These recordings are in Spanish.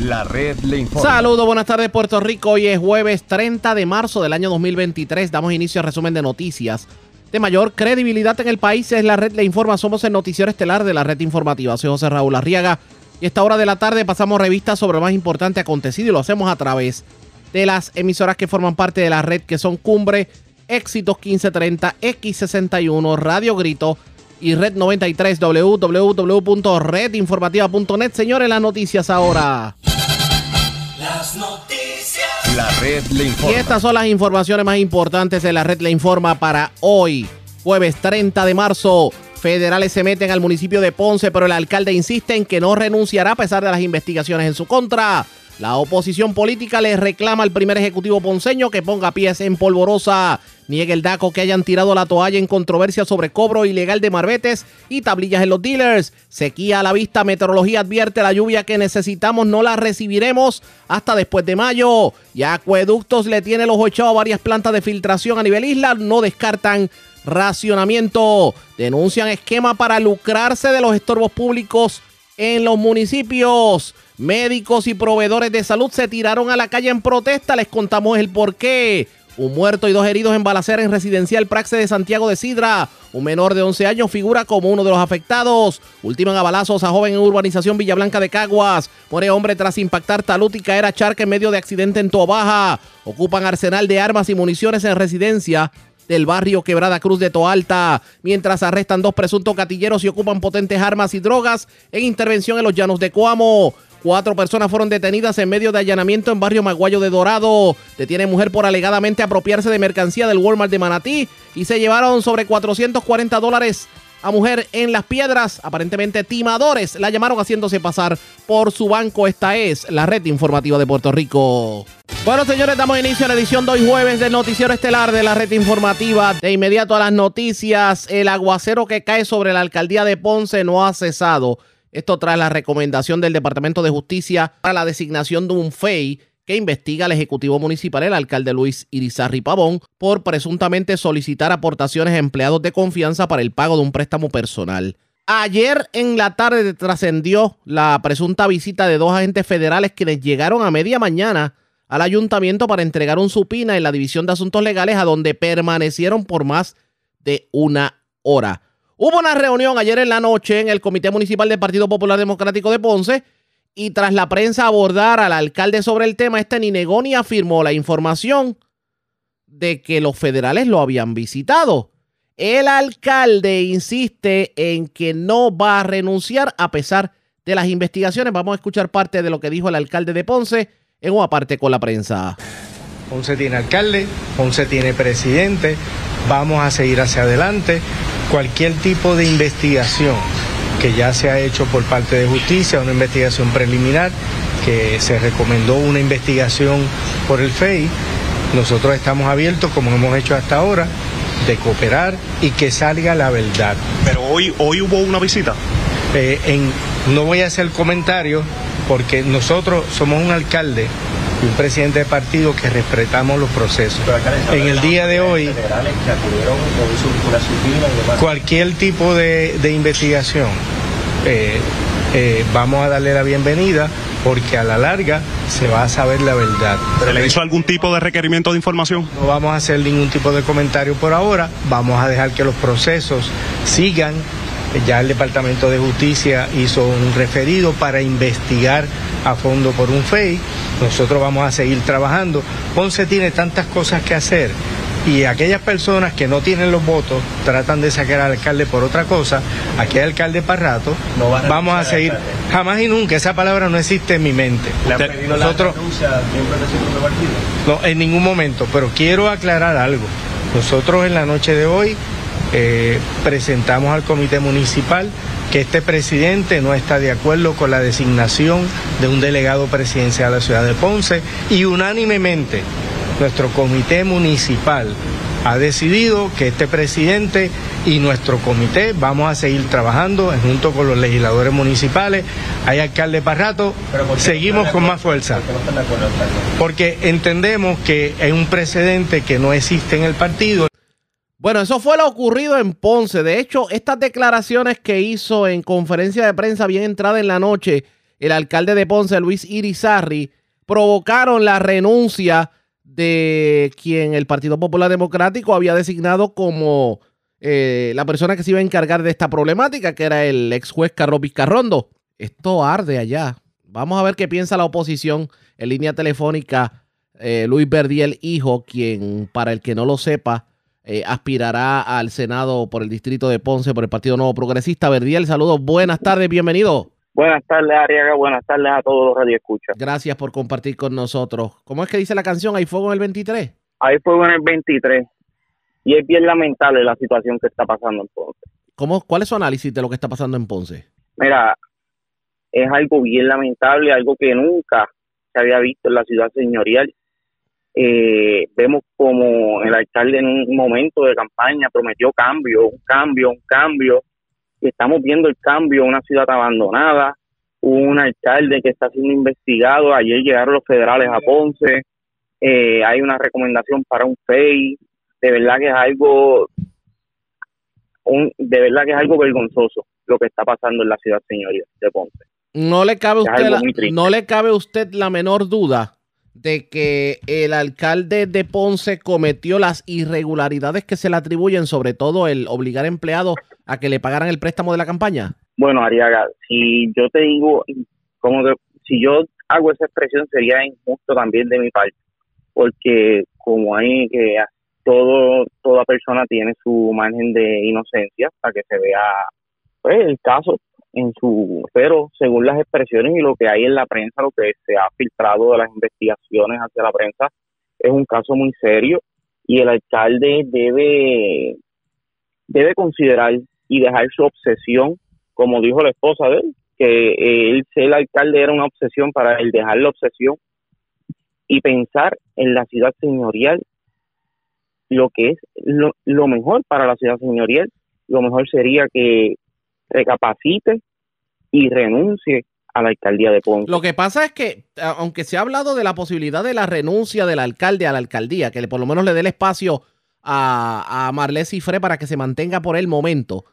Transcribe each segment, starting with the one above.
La red le informa. Saludos, buenas tardes Puerto Rico. Hoy es jueves 30 de marzo del año 2023. Damos inicio al resumen de noticias. De mayor credibilidad en el país es la red Le Informa. Somos el noticiero estelar de la red informativa. Soy José Raúl Arriaga. Y a esta hora de la tarde pasamos revistas sobre lo más importante acontecido y lo hacemos a través de las emisoras que forman parte de la red que son Cumbre, Éxitos 1530, X61, Radio Grito y Red 93, www.redinformativa.net. Señores, las noticias ahora. Las noticias. La red le Y informa. estas son las informaciones más importantes de la red Le Informa para hoy, jueves 30 de marzo. Federales se meten al municipio de Ponce, pero el alcalde insiste en que no renunciará a pesar de las investigaciones en su contra. La oposición política le reclama al primer ejecutivo ponceño que ponga pies en polvorosa. Niega el DACO que hayan tirado la toalla en controversia sobre cobro ilegal de marbetes y tablillas en los dealers. Sequía a la vista, meteorología advierte la lluvia que necesitamos, no la recibiremos hasta después de mayo. Y Acueductos le tiene el ojo echado a varias plantas de filtración a nivel isla, no descartan racionamiento. Denuncian esquema para lucrarse de los estorbos públicos en los municipios. Médicos y proveedores de salud se tiraron a la calle en protesta. Les contamos el por qué. Un muerto y dos heridos en balacera en residencial Praxe de Santiago de Sidra. Un menor de 11 años figura como uno de los afectados. Ultiman a balazos a joven en urbanización Villa Blanca de Caguas. Muere hombre tras impactar talud y caer a charca en medio de accidente en Tobaja. Ocupan arsenal de armas y municiones en residencia del barrio Quebrada Cruz de Toalta, mientras arrestan dos presuntos gatilleros y ocupan potentes armas y drogas en intervención en los llanos de Coamo. Cuatro personas fueron detenidas en medio de allanamiento en barrio Maguayo de Dorado. Detiene mujer por alegadamente apropiarse de mercancía del Walmart de Manatí y se llevaron sobre 440 dólares a mujer en las piedras. Aparentemente timadores la llamaron haciéndose pasar por su banco. Esta es la red informativa de Puerto Rico. Bueno, señores, damos inicio a la edición de jueves del Noticiero Estelar de la red informativa. De inmediato a las noticias, el aguacero que cae sobre la alcaldía de Ponce no ha cesado. Esto tras la recomendación del Departamento de Justicia para la designación de un FEI que investiga al Ejecutivo Municipal, el alcalde Luis Irizarri Pavón, por presuntamente solicitar aportaciones a empleados de confianza para el pago de un préstamo personal. Ayer en la tarde trascendió la presunta visita de dos agentes federales quienes llegaron a media mañana al ayuntamiento para entregar un supina en la División de Asuntos Legales a donde permanecieron por más de una hora. Hubo una reunión ayer en la noche en el Comité Municipal del Partido Popular Democrático de Ponce y tras la prensa abordar al alcalde sobre el tema, este ni ni afirmó la información de que los federales lo habían visitado. El alcalde insiste en que no va a renunciar a pesar de las investigaciones. Vamos a escuchar parte de lo que dijo el alcalde de Ponce en una parte con la prensa. Ponce tiene alcalde, Ponce tiene presidente, vamos a seguir hacia adelante. Cualquier tipo de investigación que ya se ha hecho por parte de justicia, una investigación preliminar, que se recomendó una investigación por el FEI, nosotros estamos abiertos, como hemos hecho hasta ahora, de cooperar y que salga la verdad. Pero hoy, hoy hubo una visita. Eh, en, no voy a hacer comentario porque nosotros somos un alcalde y un presidente de partido que respetamos los procesos. En el día de hoy, cualquier tipo de, de investigación, eh, eh, vamos a darle la bienvenida porque a la larga se va a saber la verdad. ¿Se le hizo algún tipo de requerimiento de información? No vamos a hacer ningún tipo de comentario por ahora, vamos a dejar que los procesos sigan. Ya el Departamento de Justicia hizo un referido para investigar a fondo por un FEI. Nosotros vamos a seguir trabajando. Ponce tiene tantas cosas que hacer y aquellas personas que no tienen los votos tratan de sacar al alcalde por otra cosa. Aquí hay alcalde para rato. vamos a seguir. Jamás y nunca. Esa palabra no existe en mi mente. Nosotros, no, en ningún momento, pero quiero aclarar algo. Nosotros en la noche de hoy eh, presentamos al comité municipal que este presidente no está de acuerdo con la designación de un delegado presidencial a la ciudad de Ponce y unánimemente nuestro comité municipal ha decidido que este presidente y nuestro comité vamos a seguir trabajando junto con los legisladores municipales. Hay alcalde para rato, seguimos con más fuerza. Porque entendemos que es un precedente que no existe en el partido. Bueno, eso fue lo ocurrido en Ponce. De hecho, estas declaraciones que hizo en conferencia de prensa bien entrada en la noche el alcalde de Ponce, Luis Irizarri, provocaron la renuncia de quien el Partido Popular Democrático había designado como eh, la persona que se iba a encargar de esta problemática, que era el ex juez Carlos Vizcarrondo. Esto arde allá. Vamos a ver qué piensa la oposición en línea telefónica. eh, Luis Verdiel, hijo, quien, para el que no lo sepa, eh, aspirará al Senado por el distrito de Ponce por el Partido Nuevo Progresista. Verdiel, saludos, buenas tardes, bienvenido. Buenas tardes, Ariaga. Buenas tardes a todos los radioescuchas. Gracias por compartir con nosotros. ¿Cómo es que dice la canción? ¿Hay fuego en el 23? Ahí fue en el 23 y es bien lamentable la situación que está pasando en Ponce. ¿Cómo, ¿Cuál es su análisis de lo que está pasando en Ponce? Mira, es algo bien lamentable, algo que nunca se había visto en la ciudad señorial. Eh, vemos como el alcalde en un momento de campaña prometió cambio, un cambio, un cambio. Y estamos viendo el cambio, una ciudad abandonada, un alcalde que está siendo investigado. Ayer llegaron los federales a Ponce. Eh, hay una recomendación para un FEI. De verdad que es algo, un, de verdad que es algo vergonzoso lo que está pasando en la ciudad señorial de Ponce. No le cabe a usted la, no le cabe a usted la menor duda de que el alcalde de Ponce cometió las irregularidades que se le atribuyen, sobre todo el obligar a empleados a que le pagaran el préstamo de la campaña. Bueno, Ariaga, si yo te digo, como que si yo hago esa expresión sería injusto también de mi parte, porque como hay que todo toda persona tiene su margen de inocencia para que se vea pues el caso en su pero según las expresiones y lo que hay en la prensa, lo que se ha filtrado de las investigaciones hacia la prensa es un caso muy serio y el alcalde debe debe considerar y dejar su obsesión como dijo la esposa de él, que él ser alcalde era una obsesión para él dejar la obsesión y pensar en la ciudad señorial, lo que es lo, lo mejor para la ciudad señorial, lo mejor sería que recapacite y renuncie a la alcaldía de Ponce. Lo que pasa es que, aunque se ha hablado de la posibilidad de la renuncia del alcalde a la alcaldía, que por lo menos le dé el espacio a, a Marlé Cifré para que se mantenga por el momento,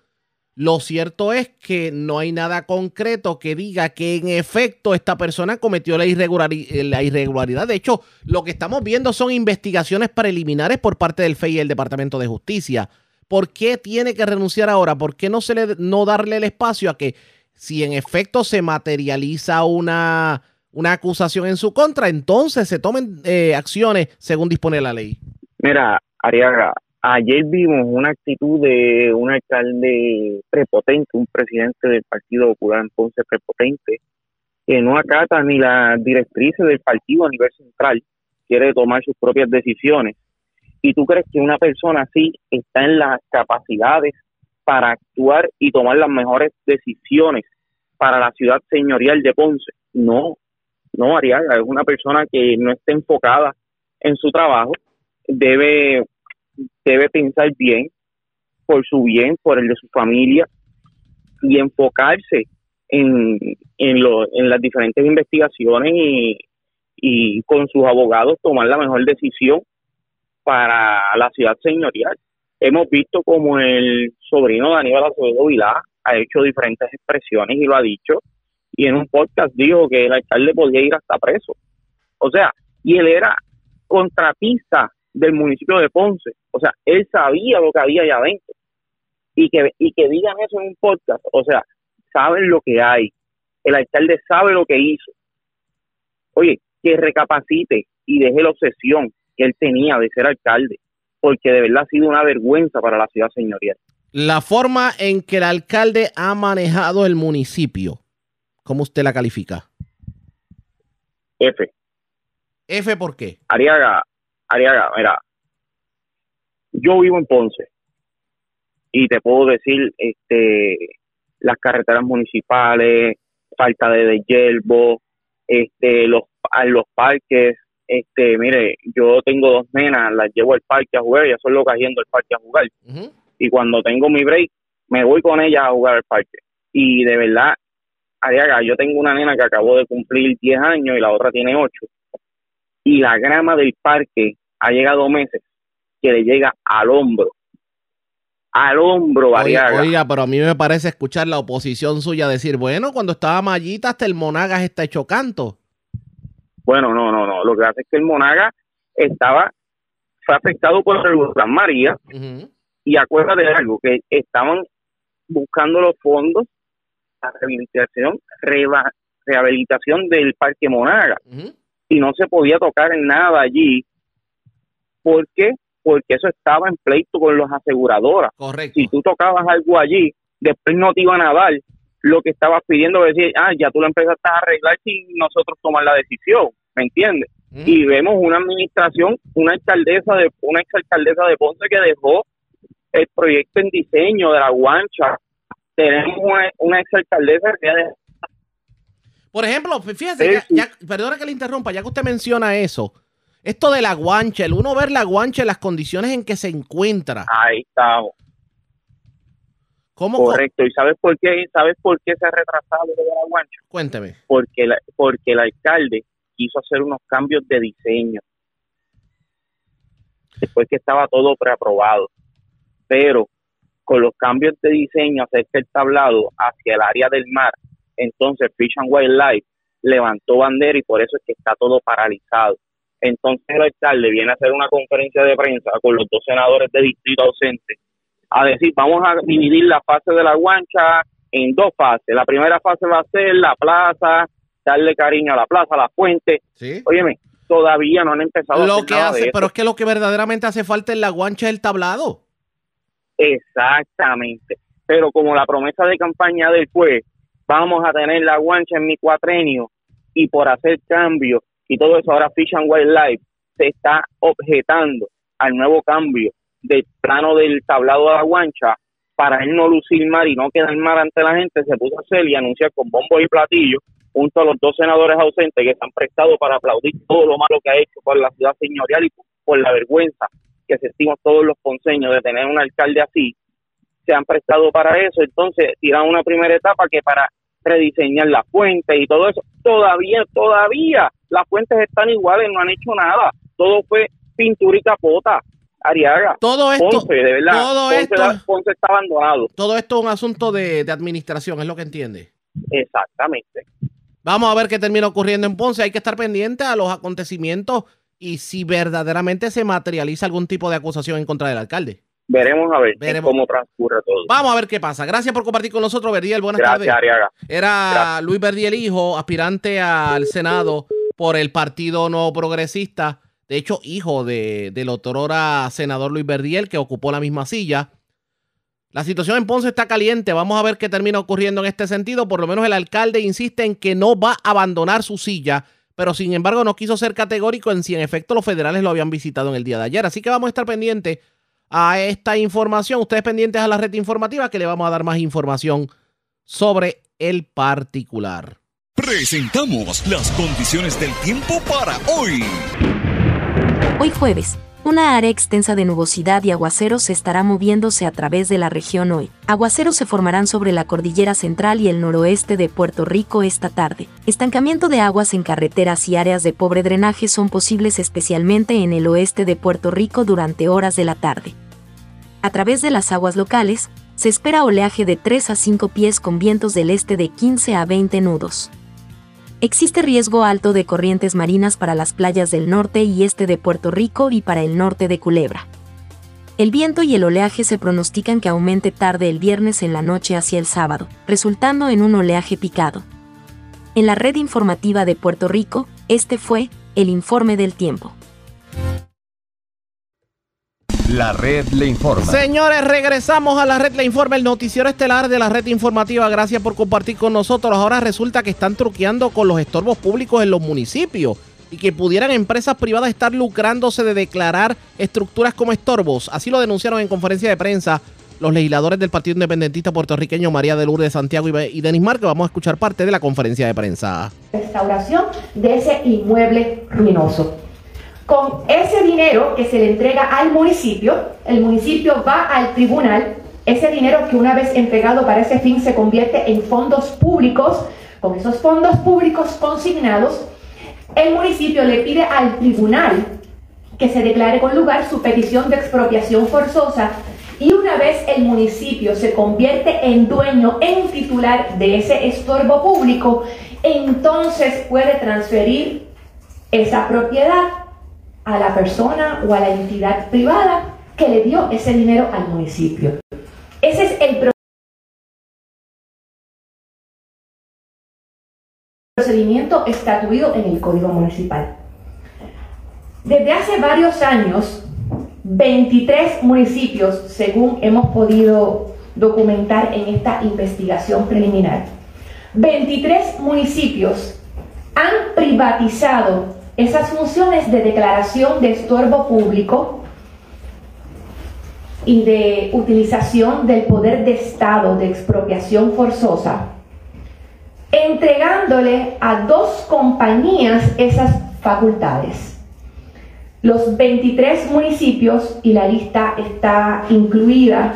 lo cierto es que no hay nada concreto que diga que en efecto esta persona cometió la, irregulari- eh, la irregularidad. De hecho, lo que estamos viendo son investigaciones preliminares por parte del FEI y el Departamento de Justicia. ¿Por qué tiene que renunciar ahora? ¿Por qué no, se le, no darle el espacio a que si en efecto se materializa una, una acusación en su contra, entonces se tomen eh, acciones según dispone la ley? Mira, Ariaga, ayer vimos una actitud de un alcalde prepotente, un presidente del Partido Popular en Ponce prepotente, que no acata ni las directrices del partido a nivel central, quiere tomar sus propias decisiones. ¿Y tú crees que una persona así está en las capacidades para actuar y tomar las mejores decisiones para la ciudad señorial de Ponce? No, no, Ariaga, es una persona que no está enfocada en su trabajo, debe debe pensar bien por su bien, por el de su familia y enfocarse en, en, en las diferentes investigaciones y, y con sus abogados tomar la mejor decisión para la ciudad señorial. Hemos visto como el sobrino de Aníbal Acevedo Vilá ha hecho diferentes expresiones y lo ha dicho, y en un podcast dijo que el alcalde podía ir hasta preso. O sea, y él era contratista del municipio de Ponce. O sea, él sabía lo que había allá adentro. Y que, y que digan eso en un podcast, o sea, saben lo que hay. El alcalde sabe lo que hizo. Oye, que recapacite y deje la obsesión que él tenía de ser alcalde, porque de verdad ha sido una vergüenza para la ciudad señorial. La forma en que el alcalde ha manejado el municipio, ¿cómo usted la califica? F. F, ¿por qué? Ariaga, Ariaga, mira, yo vivo en Ponce y te puedo decir, este, las carreteras municipales, falta de deshiervo, este, los, los parques, este, mire, yo tengo dos nenas, las llevo al parque a jugar, ellas son locas yendo al parque a jugar. Y cuando tengo mi break me voy con ellas a jugar al parque. Y de verdad, Ariaga, yo tengo una nena que acabó de cumplir 10 años y la otra tiene 8 y la grama del parque ha llegado meses que le llega al hombro. Al hombro, Oiga, Variaga. oiga, pero a mí me parece escuchar la oposición suya decir, bueno, cuando estaba Mallita hasta el Monagas está hecho canto. Bueno, no, no, no. Lo que hace es que el Monaga estaba, fue afectado por el huracán María y acuérdate de algo, que estaban buscando los fondos la rehabilitación, reba- rehabilitación del Parque Monaga y no se podía tocar en nada allí. ¿Por qué? Porque eso estaba en pleito con las aseguradoras. Correcto. Si tú tocabas algo allí, después no te iban a dar lo que estabas pidiendo, decir, ah, ya tú lo empezaste a arreglar sin nosotros tomar la decisión, ¿me entiendes? Y vemos una administración, una alcaldesa de una exalcaldesa de Ponce que dejó el proyecto en diseño de la guancha. Tenemos una, una exalcaldesa que ha dejado Por ejemplo, fíjese, ya, perdona que le interrumpa, ya que usted menciona eso, esto de la guancha, el uno ver la guancha las condiciones en que se encuentra. ahí estamos, ¿Cómo? correcto. ¿Y sabes por qué? ¿Sabes por qué se ha retrasado de la guancha? Cuénteme. Porque la- porque el alcalde quiso hacer unos cambios de diseño después que estaba todo preaprobado, pero con los cambios de diseño acerca del tablado hacia el área del mar, entonces Fish and Wildlife levantó bandera y por eso es que está todo paralizado. Entonces el alcalde viene a hacer una conferencia de prensa con los dos senadores de distrito ausentes a decir, vamos a dividir la fase de la guancha en dos fases. La primera fase va a ser la plaza, darle cariño a la plaza, a la fuente. ¿Sí? Óyeme, todavía no han empezado a Lo hacer que nada hace, pero es que lo que verdaderamente hace falta en la guancha es el tablado. Exactamente. Pero como la promesa de campaña del fue, vamos a tener la guancha en mi cuatrenio y por hacer cambios y todo eso, ahora Fish and Wildlife se está objetando al nuevo cambio del plano del tablado de la guancha para él no lucir mal y no quedar mal ante la gente, se puso a hacer y anunciar con bombo y platillo junto a los dos senadores ausentes que se han prestado para aplaudir todo lo malo que ha hecho por la ciudad señorial y por la vergüenza que sentimos todos los ponceños de tener un alcalde así, se han prestado para eso, entonces tiran una primera etapa que para rediseñar las fuentes y todo eso, todavía, todavía las fuentes están iguales, no han hecho nada, todo fue pintura y capota, Ariaga, Todo esto, Ponce, de verdad, todo Ponce, esto- Ponce está abandonado, todo esto es un asunto de, de administración, es lo que entiende. exactamente. Vamos a ver qué termina ocurriendo en Ponce. Hay que estar pendiente a los acontecimientos y si verdaderamente se materializa algún tipo de acusación en contra del alcalde. Veremos a ver Veremos. cómo transcurre todo. Vamos a ver qué pasa. Gracias por compartir con nosotros, Verdiel. Buenas Gracias, tardes. Ariaga. Era Gracias. Luis Verdiel Hijo, aspirante al Senado por el Partido No Progresista. De hecho, hijo de, del otrora senador Luis Verdiel, que ocupó la misma silla. La situación en Ponce está caliente. Vamos a ver qué termina ocurriendo en este sentido. Por lo menos el alcalde insiste en que no va a abandonar su silla, pero sin embargo no quiso ser categórico en si en efecto los federales lo habían visitado en el día de ayer. Así que vamos a estar pendientes a esta información. Ustedes pendientes a la red informativa que le vamos a dar más información sobre el particular. Presentamos las condiciones del tiempo para hoy. Hoy jueves, una área extensa de nubosidad y aguaceros estará moviéndose a través de la región hoy. Aguaceros se formarán sobre la cordillera central y el noroeste de Puerto Rico esta tarde. Estancamiento de aguas en carreteras y áreas de pobre drenaje son posibles especialmente en el oeste de Puerto Rico durante horas de la tarde. A través de las aguas locales, se espera oleaje de 3 a 5 pies con vientos del este de 15 a 20 nudos. Existe riesgo alto de corrientes marinas para las playas del norte y este de Puerto Rico y para el norte de Culebra. El viento y el oleaje se pronostican que aumente tarde el viernes en la noche hacia el sábado, resultando en un oleaje picado. En la red informativa de Puerto Rico, este fue el informe del tiempo. La red le informa. Señores, regresamos a la red Le Informa, el noticiero estelar de la red informativa. Gracias por compartir con nosotros. Ahora resulta que están truqueando con los estorbos públicos en los municipios y que pudieran empresas privadas estar lucrándose de declarar estructuras como estorbos. Así lo denunciaron en conferencia de prensa los legisladores del Partido Independentista puertorriqueño María de Lourdes Santiago y Denis Márquez. Vamos a escuchar parte de la conferencia de prensa. restauración de ese inmueble ruinoso. Con ese dinero que se le entrega al municipio, el municipio va al tribunal, ese dinero que una vez entregado para ese fin se convierte en fondos públicos, con esos fondos públicos consignados, el municipio le pide al tribunal que se declare con lugar su petición de expropiación forzosa. Y una vez el municipio se convierte en dueño, en titular de ese estorbo público, entonces puede transferir esa propiedad a la persona o a la entidad privada que le dio ese dinero al municipio. Ese es el procedimiento estatuido en el Código Municipal. Desde hace varios años, 23 municipios, según hemos podido documentar en esta investigación preliminar, 23 municipios han privatizado esas funciones de declaración de estorbo público y de utilización del poder de Estado de expropiación forzosa, entregándole a dos compañías esas facultades. Los 23 municipios, y la lista está incluida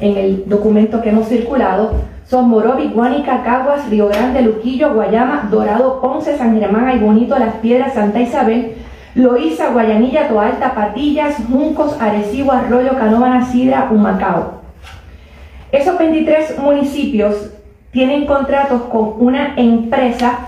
en el documento que hemos circulado, son Morovi, Guánica, Caguas, Río Grande, Luquillo, Guayama, Dorado, Ponce, San Germán, Ay Bonito, Las Piedras, Santa Isabel, Loíza, Guayanilla, Toalta, Patillas, Juncos, Arecibo, Arroyo, Canóvana, Sidra, Humacao. Esos 23 municipios tienen contratos con una empresa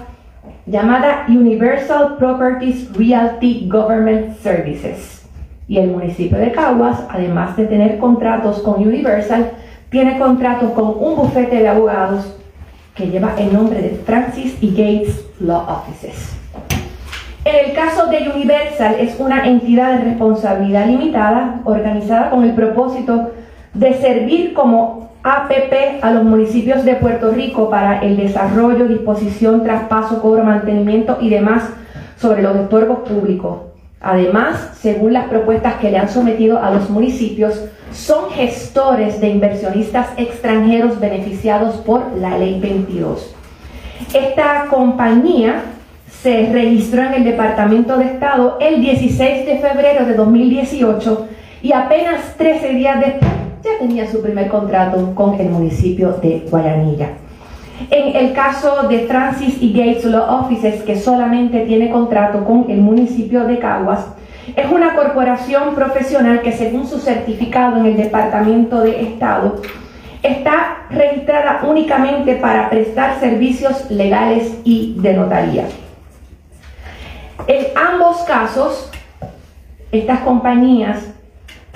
llamada Universal Properties Realty Government Services. Y el municipio de Caguas, además de tener contratos con Universal, tiene contratos con un bufete de abogados que lleva el nombre de Francis y Gates Law Offices. En el caso de Universal es una entidad de responsabilidad limitada organizada con el propósito de servir como APP a los municipios de Puerto Rico para el desarrollo, disposición, traspaso, cobro, mantenimiento y demás sobre los estorbos públicos. Además, según las propuestas que le han sometido a los municipios, son gestores de inversionistas extranjeros beneficiados por la Ley 22. Esta compañía se registró en el Departamento de Estado el 16 de febrero de 2018 y apenas 13 días después ya tenía su primer contrato con el municipio de Guayanilla. En el caso de Francis y Gates Law Offices, que solamente tiene contrato con el municipio de Caguas, es una corporación profesional que según su certificado en el Departamento de Estado, está registrada únicamente para prestar servicios legales y de notaría. En ambos casos, estas compañías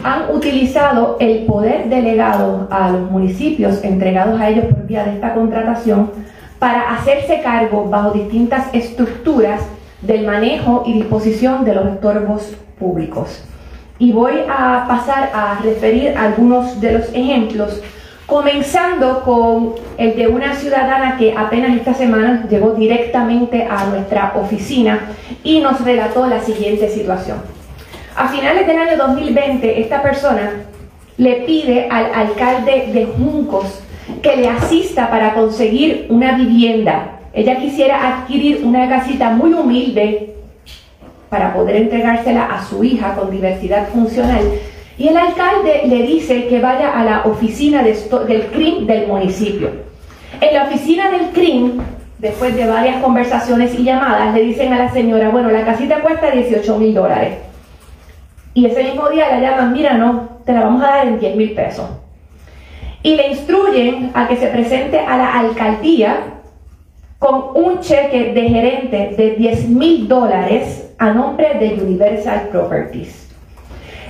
han utilizado el poder delegado a los municipios entregados a ellos por vía de esta contratación para hacerse cargo bajo distintas estructuras del manejo y disposición de los estorbos públicos. Y voy a pasar a referir algunos de los ejemplos, comenzando con el de una ciudadana que apenas esta semana llegó directamente a nuestra oficina y nos relató la siguiente situación. A finales del año 2020, esta persona le pide al alcalde de Juncos que le asista para conseguir una vivienda. Ella quisiera adquirir una casita muy humilde para poder entregársela a su hija con diversidad funcional. Y el alcalde le dice que vaya a la oficina del CRIM del municipio. En la oficina del CRIM, después de varias conversaciones y llamadas, le dicen a la señora, bueno, la casita cuesta 18 mil dólares. Y ese mismo día la llaman, mira, no, te la vamos a dar en 10 mil pesos. Y le instruyen a que se presente a la alcaldía con un cheque de gerente de 10 mil dólares a nombre de Universal Properties.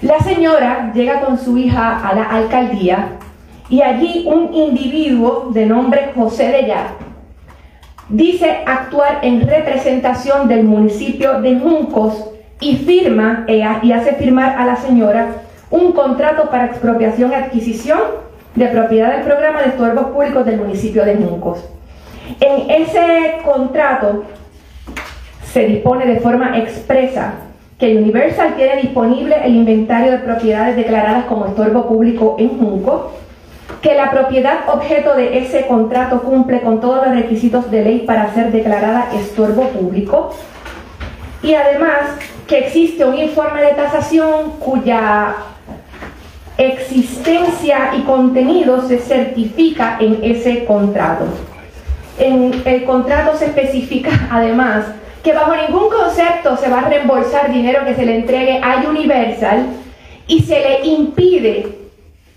La señora llega con su hija a la alcaldía y allí un individuo de nombre José de Ya dice actuar en representación del municipio de Juncos y firma y hace firmar a la señora un contrato para expropiación y adquisición de propiedad del programa de estorbos públicos del municipio de Juncos. En ese contrato se dispone de forma expresa que Universal tiene disponible el inventario de propiedades declaradas como estorbo público en Juncos, que la propiedad objeto de ese contrato cumple con todos los requisitos de ley para ser declarada estorbo público y además que existe un informe de tasación cuya existencia y contenido se certifica en ese contrato. En el contrato se especifica además que bajo ningún concepto se va a reembolsar dinero que se le entregue a Universal y se le impide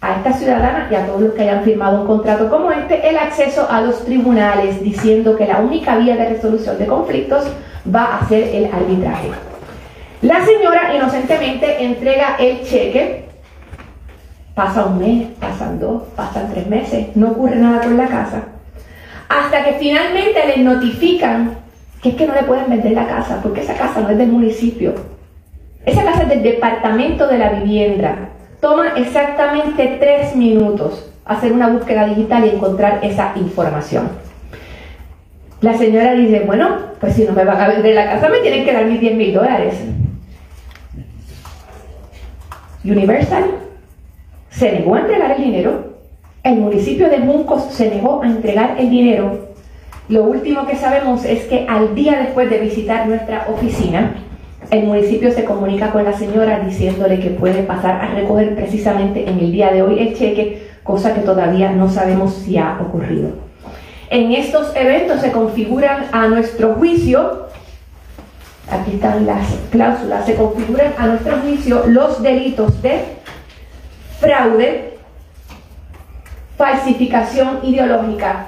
a esta ciudadana y a todos los que hayan firmado un contrato como este el acceso a los tribunales diciendo que la única vía de resolución de conflictos va a ser el arbitraje. La señora inocentemente entrega el cheque, pasa un mes, pasan dos, pasan tres meses, no ocurre nada con la casa, hasta que finalmente les notifican que es que no le pueden vender la casa, porque esa casa no es del municipio, esa casa es del departamento de la vivienda. Toma exactamente tres minutos hacer una búsqueda digital y encontrar esa información. La señora dice, bueno, pues si no me van a vender la casa, me tienen que dar mis 10 mil dólares. Universal se negó a entregar el dinero, el municipio de Muncos se negó a entregar el dinero. Lo último que sabemos es que al día después de visitar nuestra oficina, el municipio se comunica con la señora diciéndole que puede pasar a recoger precisamente en el día de hoy el cheque, cosa que todavía no sabemos si ha ocurrido. En estos eventos se configuran a nuestro juicio, aquí están las cláusulas, se configuran a nuestro juicio los delitos de fraude, falsificación ideológica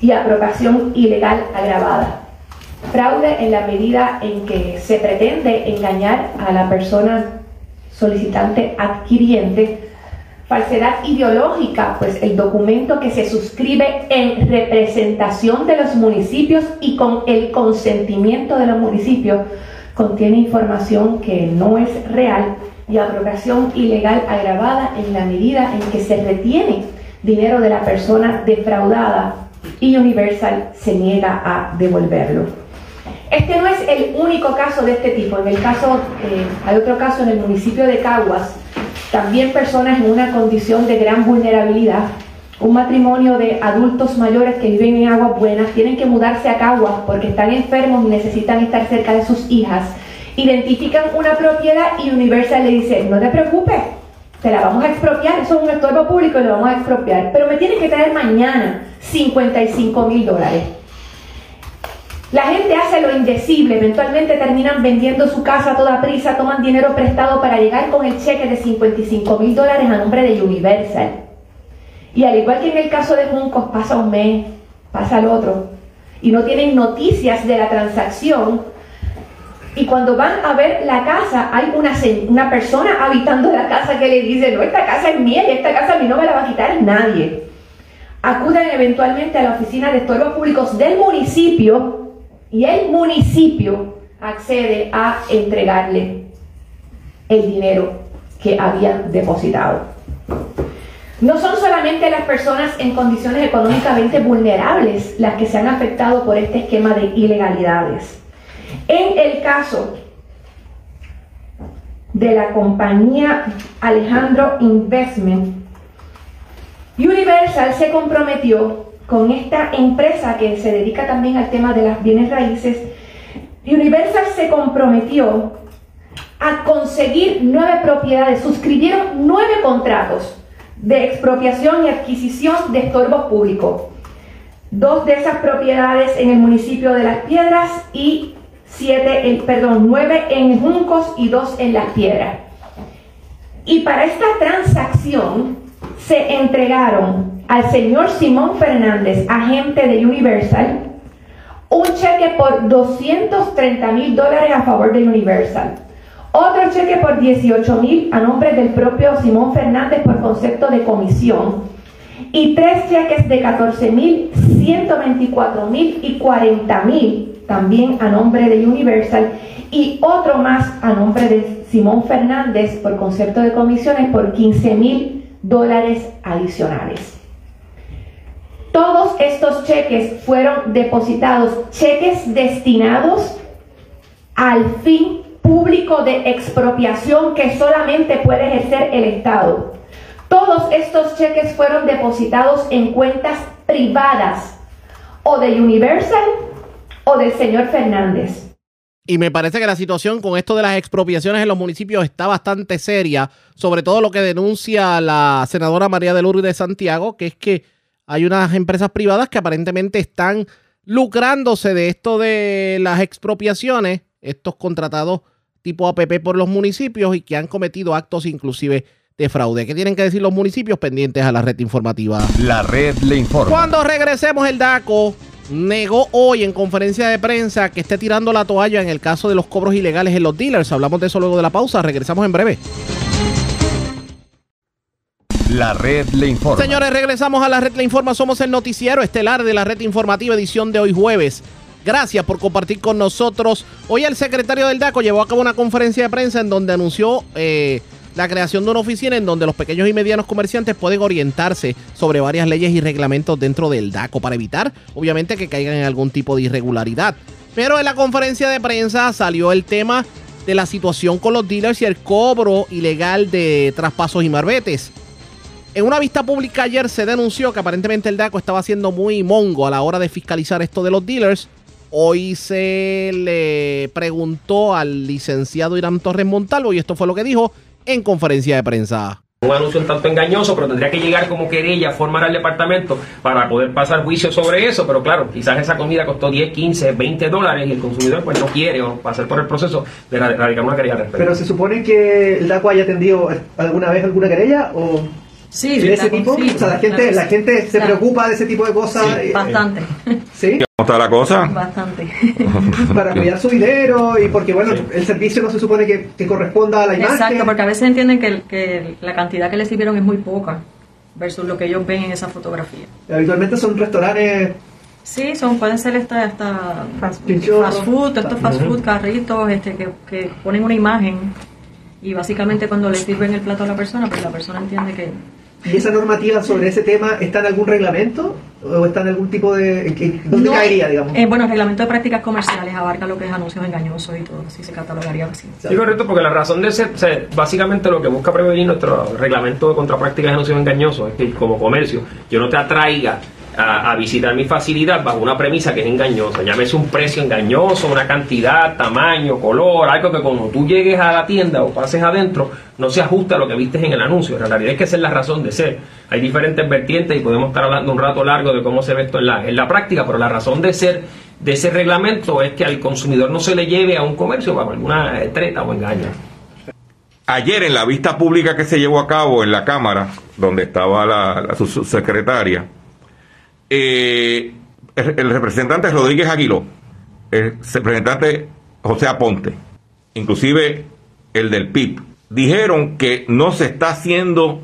y apropiación ilegal agravada. Fraude en la medida en que se pretende engañar a la persona solicitante adquiriente. Falsedad ideológica, pues el documento que se suscribe en representación de los municipios y con el consentimiento de los municipios contiene información que no es real y apropiación ilegal agravada en la medida en que se retiene dinero de la persona defraudada y Universal se niega a devolverlo. Este no es el único caso de este tipo. En el caso, eh, hay otro caso en el municipio de Caguas, también personas en una condición de gran vulnerabilidad. Un matrimonio de adultos mayores que viven en aguas buenas tienen que mudarse a Caguas porque están enfermos y necesitan estar cerca de sus hijas. Identifican una propiedad y Universal le dice, no te preocupes, te la vamos a expropiar, eso es un estorbo público y lo vamos a expropiar, pero me tienes que traer mañana 55 mil dólares. La gente hace lo indecible, eventualmente terminan vendiendo su casa a toda prisa, toman dinero prestado para llegar con el cheque de 55 mil dólares a nombre de Universal. Y al igual que en el caso de Juncos, pasa un mes, pasa el otro, y no tienen noticias de la transacción. Y cuando van a ver la casa, hay una, una persona habitando la casa que le dice, no, esta casa es mía y esta casa a mí no me la va a quitar nadie. Acuden eventualmente a la oficina de estorbos públicos del municipio y el municipio accede a entregarle el dinero que habían depositado. No son solamente las personas en condiciones económicamente vulnerables las que se han afectado por este esquema de ilegalidades. En el caso de la compañía Alejandro Investment, Universal se comprometió con esta empresa que se dedica también al tema de las bienes raíces, Universal se comprometió a conseguir nueve propiedades, suscribieron nueve contratos de expropiación y adquisición de estorbos públicos. Dos de esas propiedades en el municipio de Las Piedras y siete, perdón, nueve en Juncos y dos en Las Piedras. Y para esta transacción se entregaron al señor Simón Fernández, agente de Universal, un cheque por 230 mil dólares a favor de Universal. Otro cheque por 18 mil a nombre del propio Simón Fernández por concepto de comisión. Y tres cheques de 14 mil, 124 mil y 40 mil también a nombre de Universal. Y otro más a nombre de Simón Fernández por concepto de comisiones por 15 mil dólares adicionales. Todos estos cheques fueron depositados, cheques destinados al fin público de expropiación que solamente puede ejercer el Estado. Todos estos cheques fueron depositados en cuentas privadas o de Universal o del señor Fernández. Y me parece que la situación con esto de las expropiaciones en los municipios está bastante seria, sobre todo lo que denuncia la senadora María de Lourdes de Santiago, que es que hay unas empresas privadas que aparentemente están lucrándose de esto de las expropiaciones, estos contratados tipo APP por los municipios y que han cometido actos inclusive de fraude. ¿Qué tienen que decir los municipios pendientes a la red informativa? La red le informa. Cuando regresemos, el DACO negó hoy en conferencia de prensa que esté tirando la toalla en el caso de los cobros ilegales en los dealers. Hablamos de eso luego de la pausa. Regresamos en breve. La red le informa. Señores, regresamos a la red Le Informa. Somos el noticiero estelar de la red informativa edición de hoy jueves. Gracias por compartir con nosotros. Hoy el secretario del DACO llevó a cabo una conferencia de prensa en donde anunció eh, la creación de una oficina en donde los pequeños y medianos comerciantes pueden orientarse sobre varias leyes y reglamentos dentro del DACO para evitar, obviamente, que caigan en algún tipo de irregularidad. Pero en la conferencia de prensa salió el tema de la situación con los dealers y el cobro ilegal de traspasos y marbetes. En una vista pública ayer se denunció que aparentemente el DACO estaba siendo muy mongo a la hora de fiscalizar esto de los dealers. Hoy se le preguntó al licenciado Irán Torres Montalvo y esto fue lo que dijo en conferencia de prensa. Un anuncio un tanto engañoso, pero tendría que llegar como querella, formar al departamento para poder pasar juicio sobre eso. Pero claro, quizás esa comida costó 10, 15, 20 dólares y el consumidor pues no quiere o pasar por el proceso de radicar una querella al respecto. Pero se supone que el DACO haya atendido alguna vez alguna querella o Sí, de ese tipo. sí, o sea, la gente, la gente se preocupa de ese tipo de cosas. eh, Bastante, Sí. ¿Cómo está la cosa? bastante. Para cuidar su dinero y porque, bueno, el servicio no se supone que, que corresponda a la imagen. Exacto, porque a veces entienden que, que la cantidad que les sirvieron es muy poca versus lo que ellos ven en esa fotografía. Habitualmente son restaurantes. Sí, son pueden ser esta, esta fast, Chinchorro. food, estos fast food, carritos, este, que, que ponen una imagen y básicamente cuando le sirven el plato a la persona, pues la persona entiende que ¿Y esa normativa sobre ese tema está en algún reglamento? ¿O está en algún tipo de. ¿Dónde No, caería, digamos? eh, bueno, el reglamento de prácticas comerciales abarca lo que es anuncios engañosos y todo, así se catalogaría así. Sí, correcto, porque la razón de ser, o sea, básicamente lo que busca prevenir nuestro reglamento de contraprácticas de anuncios engañosos es que como comercio yo no te atraiga a, visitar mi facilidad bajo una premisa que es engañosa. Llámese un precio engañoso, una cantidad, tamaño, color, algo que cuando tú llegues a la tienda o pases adentro no se ajusta a lo que vistes en el anuncio. En realidad es que esa es la razón de ser. Hay diferentes vertientes y podemos estar hablando un rato largo de cómo se ve esto en la, en la práctica, pero la razón de ser de ese reglamento es que al consumidor no se le lleve a un comercio bajo alguna treta o engaño. Ayer en la vista pública que se llevó a cabo en la Cámara, donde estaba la, la su- subsecretaria, eh, el, representante Rodríguez Aguiló, el representante José Aponte, inclusive el del PIB, dijeron que no se está haciendo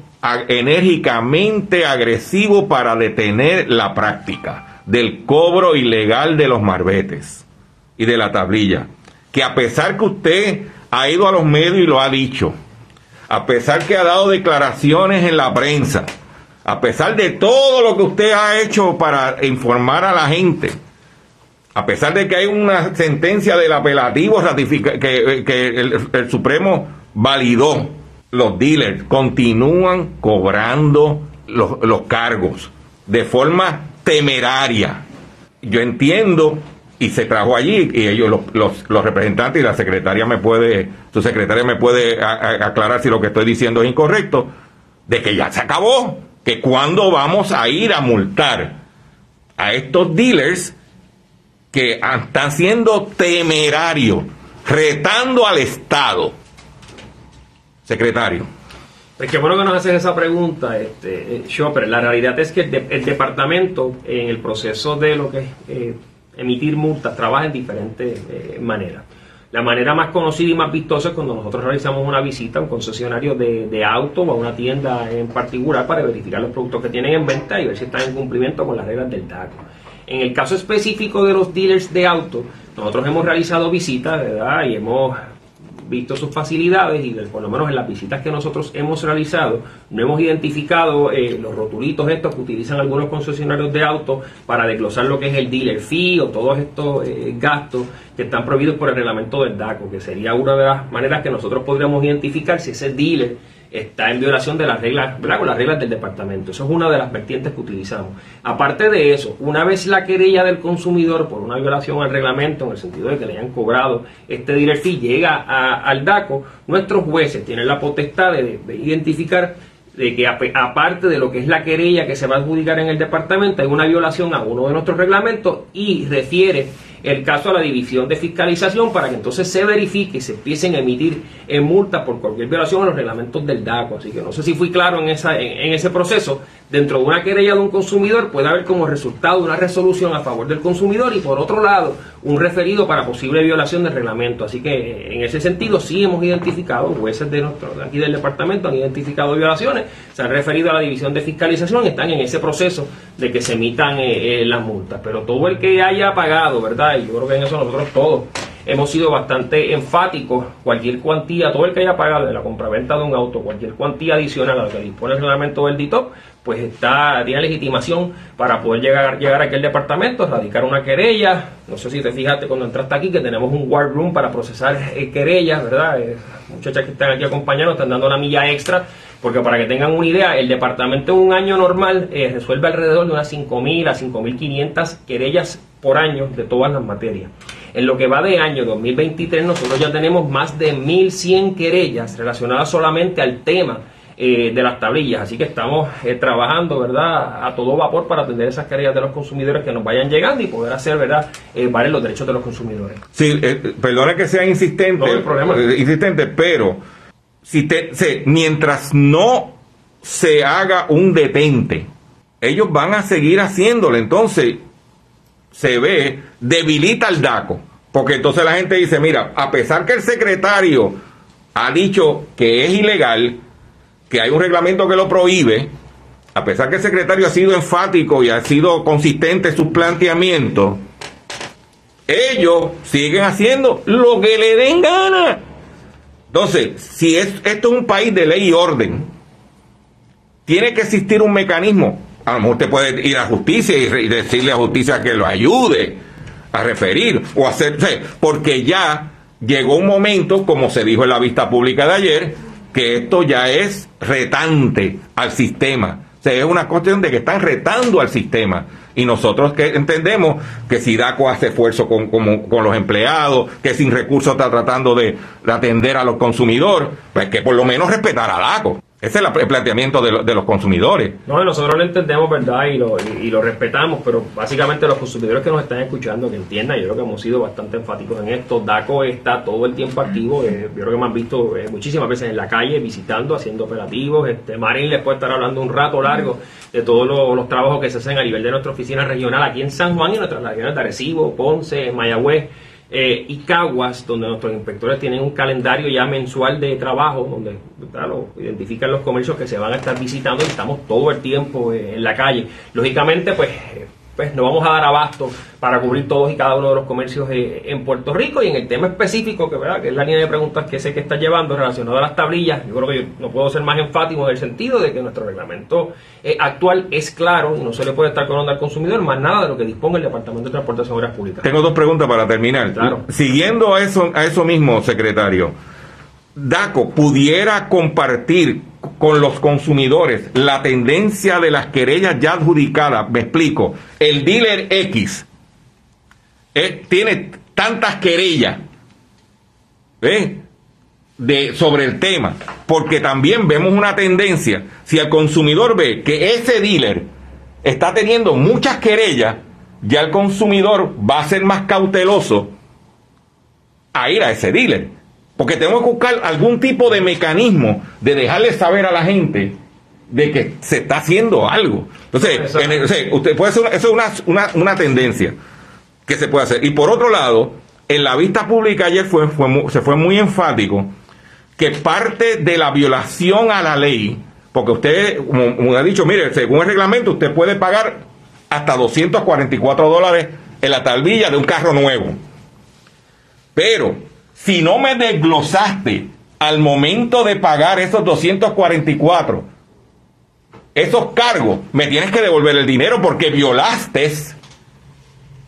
enérgicamente agresivo para detener la práctica del cobro ilegal de los marbetes y de la tablilla. Que a pesar que usted ha ido a los medios y lo ha dicho, a pesar que ha dado declaraciones en la prensa, a pesar de todo lo que usted ha hecho para informar a la gente, a pesar de que hay una sentencia del apelativo ratifica- que, que el, Supremo validó, los dealers continúan cobrando los, los cargos de forma temeraria. Yo entiendo, y se trajo allí, y ellos, los, los- representantes y la secretaria me puede, su secretaria me puede aclarar si lo que estoy diciendo es incorrecto, de que ya se acabó, que cuando vamos a ir a multar a estos dealers que están siendo temerarios, retando al Estado. Secretario. Pues qué bueno que nos haces esa pregunta, este, eh, Chopper. La realidad es que el departamento, en el proceso de lo que es eh, emitir multas, trabaja en diferentes eh, maneras. La manera más conocida y más vistosa es cuando nosotros realizamos una visita a un concesionario de, de auto o a una tienda en particular para verificar los productos que tienen en venta y ver si están en cumplimiento con las reglas del DACO. En el caso específico de los dealers de auto, nosotros hemos realizado visitas, ¿verdad? Y hemos visto sus facilidades y por lo menos en las visitas que nosotros hemos realizado no hemos identificado eh, los rotulitos estos que utilizan algunos concesionarios de autos para desglosar lo que es el dealer fee o todos estos eh, gastos que están prohibidos por el reglamento del DACO, que sería una de las maneras que nosotros podríamos identificar si ese dealer está en violación de las reglas, ¿verdad? Las reglas del departamento. Eso es una de las vertientes que utilizamos. Aparte de eso, una vez la querella del consumidor por una violación al reglamento, en el sentido de que le hayan cobrado este fee, llega a- al DACO, nuestros jueces tienen la potestad de, de identificar de que aparte de lo que es la querella que se va a adjudicar en el departamento, hay una violación a uno de nuestros reglamentos y refiere el caso a la división de fiscalización para que entonces se verifique y se empiecen a emitir en multas por cualquier violación a los reglamentos del DACO. Así que no sé si fui claro en, esa, en ese proceso. Dentro de una querella de un consumidor puede haber como resultado una resolución a favor del consumidor y por otro lado un referido para posible violación del reglamento. Así que en ese sentido sí hemos identificado, jueces de, nuestro, aquí del departamento han identificado violaciones, se han referido a la división de fiscalización están en ese proceso de que se emitan eh, eh, las multas. Pero todo el que haya pagado, ¿verdad? Y yo creo que en eso nosotros todos hemos sido bastante enfáticos. Cualquier cuantía, todo el que haya pagado de la compraventa de un auto, cualquier cuantía adicional a lo que dispone el reglamento del DITOP, pues está, tiene legitimación para poder llegar, llegar a aquel departamento, radicar una querella. No sé si te fijaste cuando entraste aquí que tenemos un war room para procesar eh, querellas, ¿verdad? Eh, muchachas que están aquí acompañando están dando una milla extra, porque para que tengan una idea, el departamento en un año normal eh, resuelve alrededor de unas 5.000 a 5.500 querellas por año de todas las materias. En lo que va de año 2023, nosotros ya tenemos más de 1.100 querellas relacionadas solamente al tema eh, de las tablillas. Así que estamos eh, trabajando, ¿verdad?, a todo vapor para atender esas querellas de los consumidores que nos vayan llegando y poder hacer, ¿verdad?, eh, valer los derechos de los consumidores. Sí, eh, perdona que sea insistente, No hay problema. eh, insistente, pero si te, se- mientras no se haga un detente, ellos van a seguir haciéndolo. Entonces, se ve, debilita el DACO. Porque entonces la gente dice, mira, a pesar que el secretario ha dicho que es ilegal, hay un reglamento que lo prohíbe, a pesar que el secretario ha sido enfático y ha sido consistente en sus planteamientos, ellos siguen haciendo lo que le den gana. Entonces, si es, esto es un país de ley y orden, tiene que existir un mecanismo. A lo mejor usted puede ir a justicia y, decirle a justicia que lo ayude a referir o hacer, o sea, porque ya llegó un momento, como se dijo en la vista pública de ayer, que esto ya es retante al sistema. O sea, es una cuestión de que están retando al sistema. Y nosotros que entendemos que si DACO hace esfuerzo con, con los empleados, que sin recursos está tratando de, de atender a los consumidores, pues que por lo menos respetar a DACO. Ese es el planteamiento de, lo- de los consumidores. No, nosotros lo entendemos, ¿verdad? Y lo, y, lo respetamos, pero básicamente los consumidores que nos están escuchando, que entiendan, yo creo que hemos sido bastante enfáticos en esto. DACO está todo el tiempo activo, eh, yo creo que me han visto eh, muchísimas veces en la calle, visitando, haciendo operativos. Este, Marín les puede estar hablando un rato largo de todos los, los trabajos que se hacen a nivel de nuestra oficina regional aquí en San Juan y en nuestras regiones de Arecibo, Ponce, Mayagüez eh, y Caguas, donde nuestros inspectores tienen un calendario ya mensual de trabajo, donde lo- identifican los comercios que se van a estar visitando y estamos todo el tiempo eh, en la calle. Lógicamente, pues, eh, pues no vamos a dar abasto para cubrir todos y cada uno de los comercios eh, en Puerto Rico y en el tema específico, que, ¿verdad? que es la línea de preguntas que sé que está llevando relacionado a las tablillas, yo creo que yo no puedo ser más enfático en el sentido de que nuestro reglamento eh, actual es claro y no se le puede estar cobrando al consumidor más nada de lo que disponga el Departamento de Transportación y Obras Públicas. Tengo dos preguntas para terminar. Claro. Siguiendo a eso, a eso mismo, secretario, DACO pudiera compartir con los consumidores la tendencia de las querellas ya adjudicadas. Me explico. El dealer X eh, tiene tantas querellas ¿eh? de, sobre el tema, porque también vemos una tendencia. Si el consumidor ve que ese dealer está teniendo muchas querellas, ya el consumidor va a ser más cauteloso a ir a ese dealer. Porque tenemos que buscar algún tipo de mecanismo de dejarle saber a la gente de que se está haciendo algo. Entonces, en el- o sea, usted puede hacer una- eso es una, una, una tendencia que se puede hacer. Y por otro lado, en la vista pública ayer fue, fue se fue muy enfático que parte de la violación a la ley, porque usted, como, como ha dicho, mire, según el reglamento, usted puede pagar hasta 244 dólares en la tablilla de un carro nuevo. Pero si no me desglosaste al momento de pagar esos 244, esos cargos, me tienes que devolver el dinero porque violaste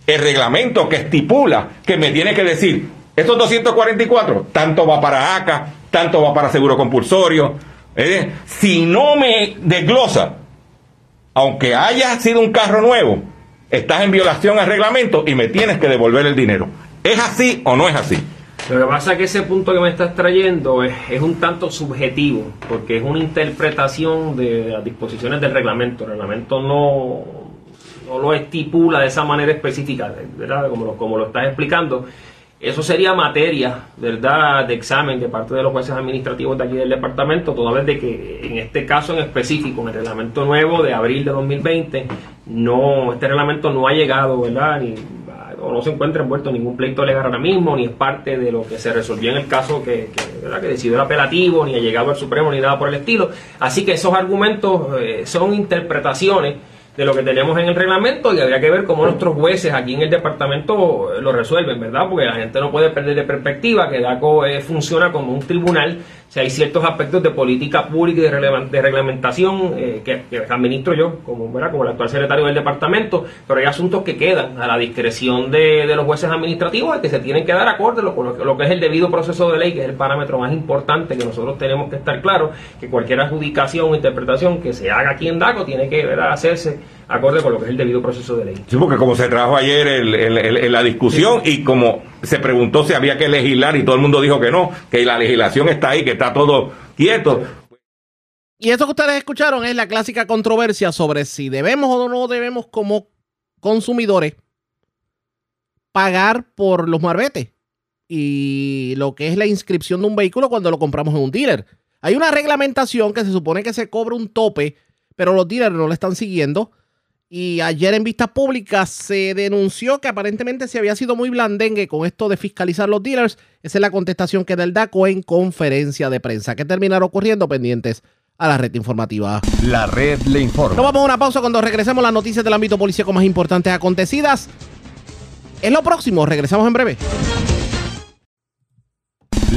el reglamento que estipula que me tiene que decir, esos 244, tanto va para ACA, tanto va para seguro compulsorio. ¿eh? Si no me desglosa, aunque haya sido un carro nuevo, estás en violación al reglamento y me tienes que devolver el dinero. ¿Es así o no es así? Lo que pasa es que ese punto que me estás trayendo es, es un tanto subjetivo, porque es una interpretación de las disposiciones del reglamento. El reglamento no, no lo estipula de esa manera específica, ¿verdad? Como lo, como lo estás explicando. Eso sería materia, ¿verdad?, de examen de parte de los jueces administrativos de aquí del departamento, toda vez de que en este caso en específico, en el reglamento nuevo de abril de 2020, no, este reglamento no ha llegado, ¿verdad?, ni, o no se encuentra envuelto en ningún pleito legal ahora mismo, ni es parte de lo que se resolvió en el caso que, que, que decidió el apelativo, ni ha llegado al Supremo, ni nada por el estilo. Así que esos argumentos eh, son interpretaciones de lo que tenemos en el reglamento y habría que ver cómo nuestros jueces aquí en el departamento lo resuelven, ¿verdad? Porque la gente no puede perder de perspectiva que DACO eh, funciona como un tribunal si hay ciertos aspectos de política pública y de, reglamentación eh, que, que administro yo como, ¿verdad? como el actual secretario del departamento, pero hay asuntos que quedan a la discreción de, de los jueces administrativos y que se tienen que dar acorde lo- con lo, que- lo que es el debido proceso de ley, que es el parámetro más importante que nosotros tenemos que estar claros, que cualquier adjudicación o interpretación que se haga aquí en DACO tiene que ¿verdad? hacerse acorde con lo que es el debido proceso de ley. Sí, porque como se trajo ayer el- el- el- en la discusión y como se preguntó si había que legislar y todo el mundo dijo que no, que la legislación está ahí, que está todo quieto. Y esto que ustedes escucharon es la clásica controversia sobre si debemos o no debemos como consumidores pagar por los marbetes y lo que es la inscripción de un vehículo cuando lo compramos en un dealer. Hay una reglamentación que se supone que se cobra un tope, pero los dealers no lo están siguiendo. Y ayer en vistas públicas se denunció que aparentemente se había sido muy blandengue con esto de fiscalizar los dealers. Esa es la contestación que da el DACO en conferencia de prensa. ¿Qué terminará ocurriendo? Pendientes a la red informativa. La red le informa. Nos vamos a una pausa cuando regresemos las noticias del ámbito policíaco más importantes acontecidas. Es lo próximo, regresamos en breve.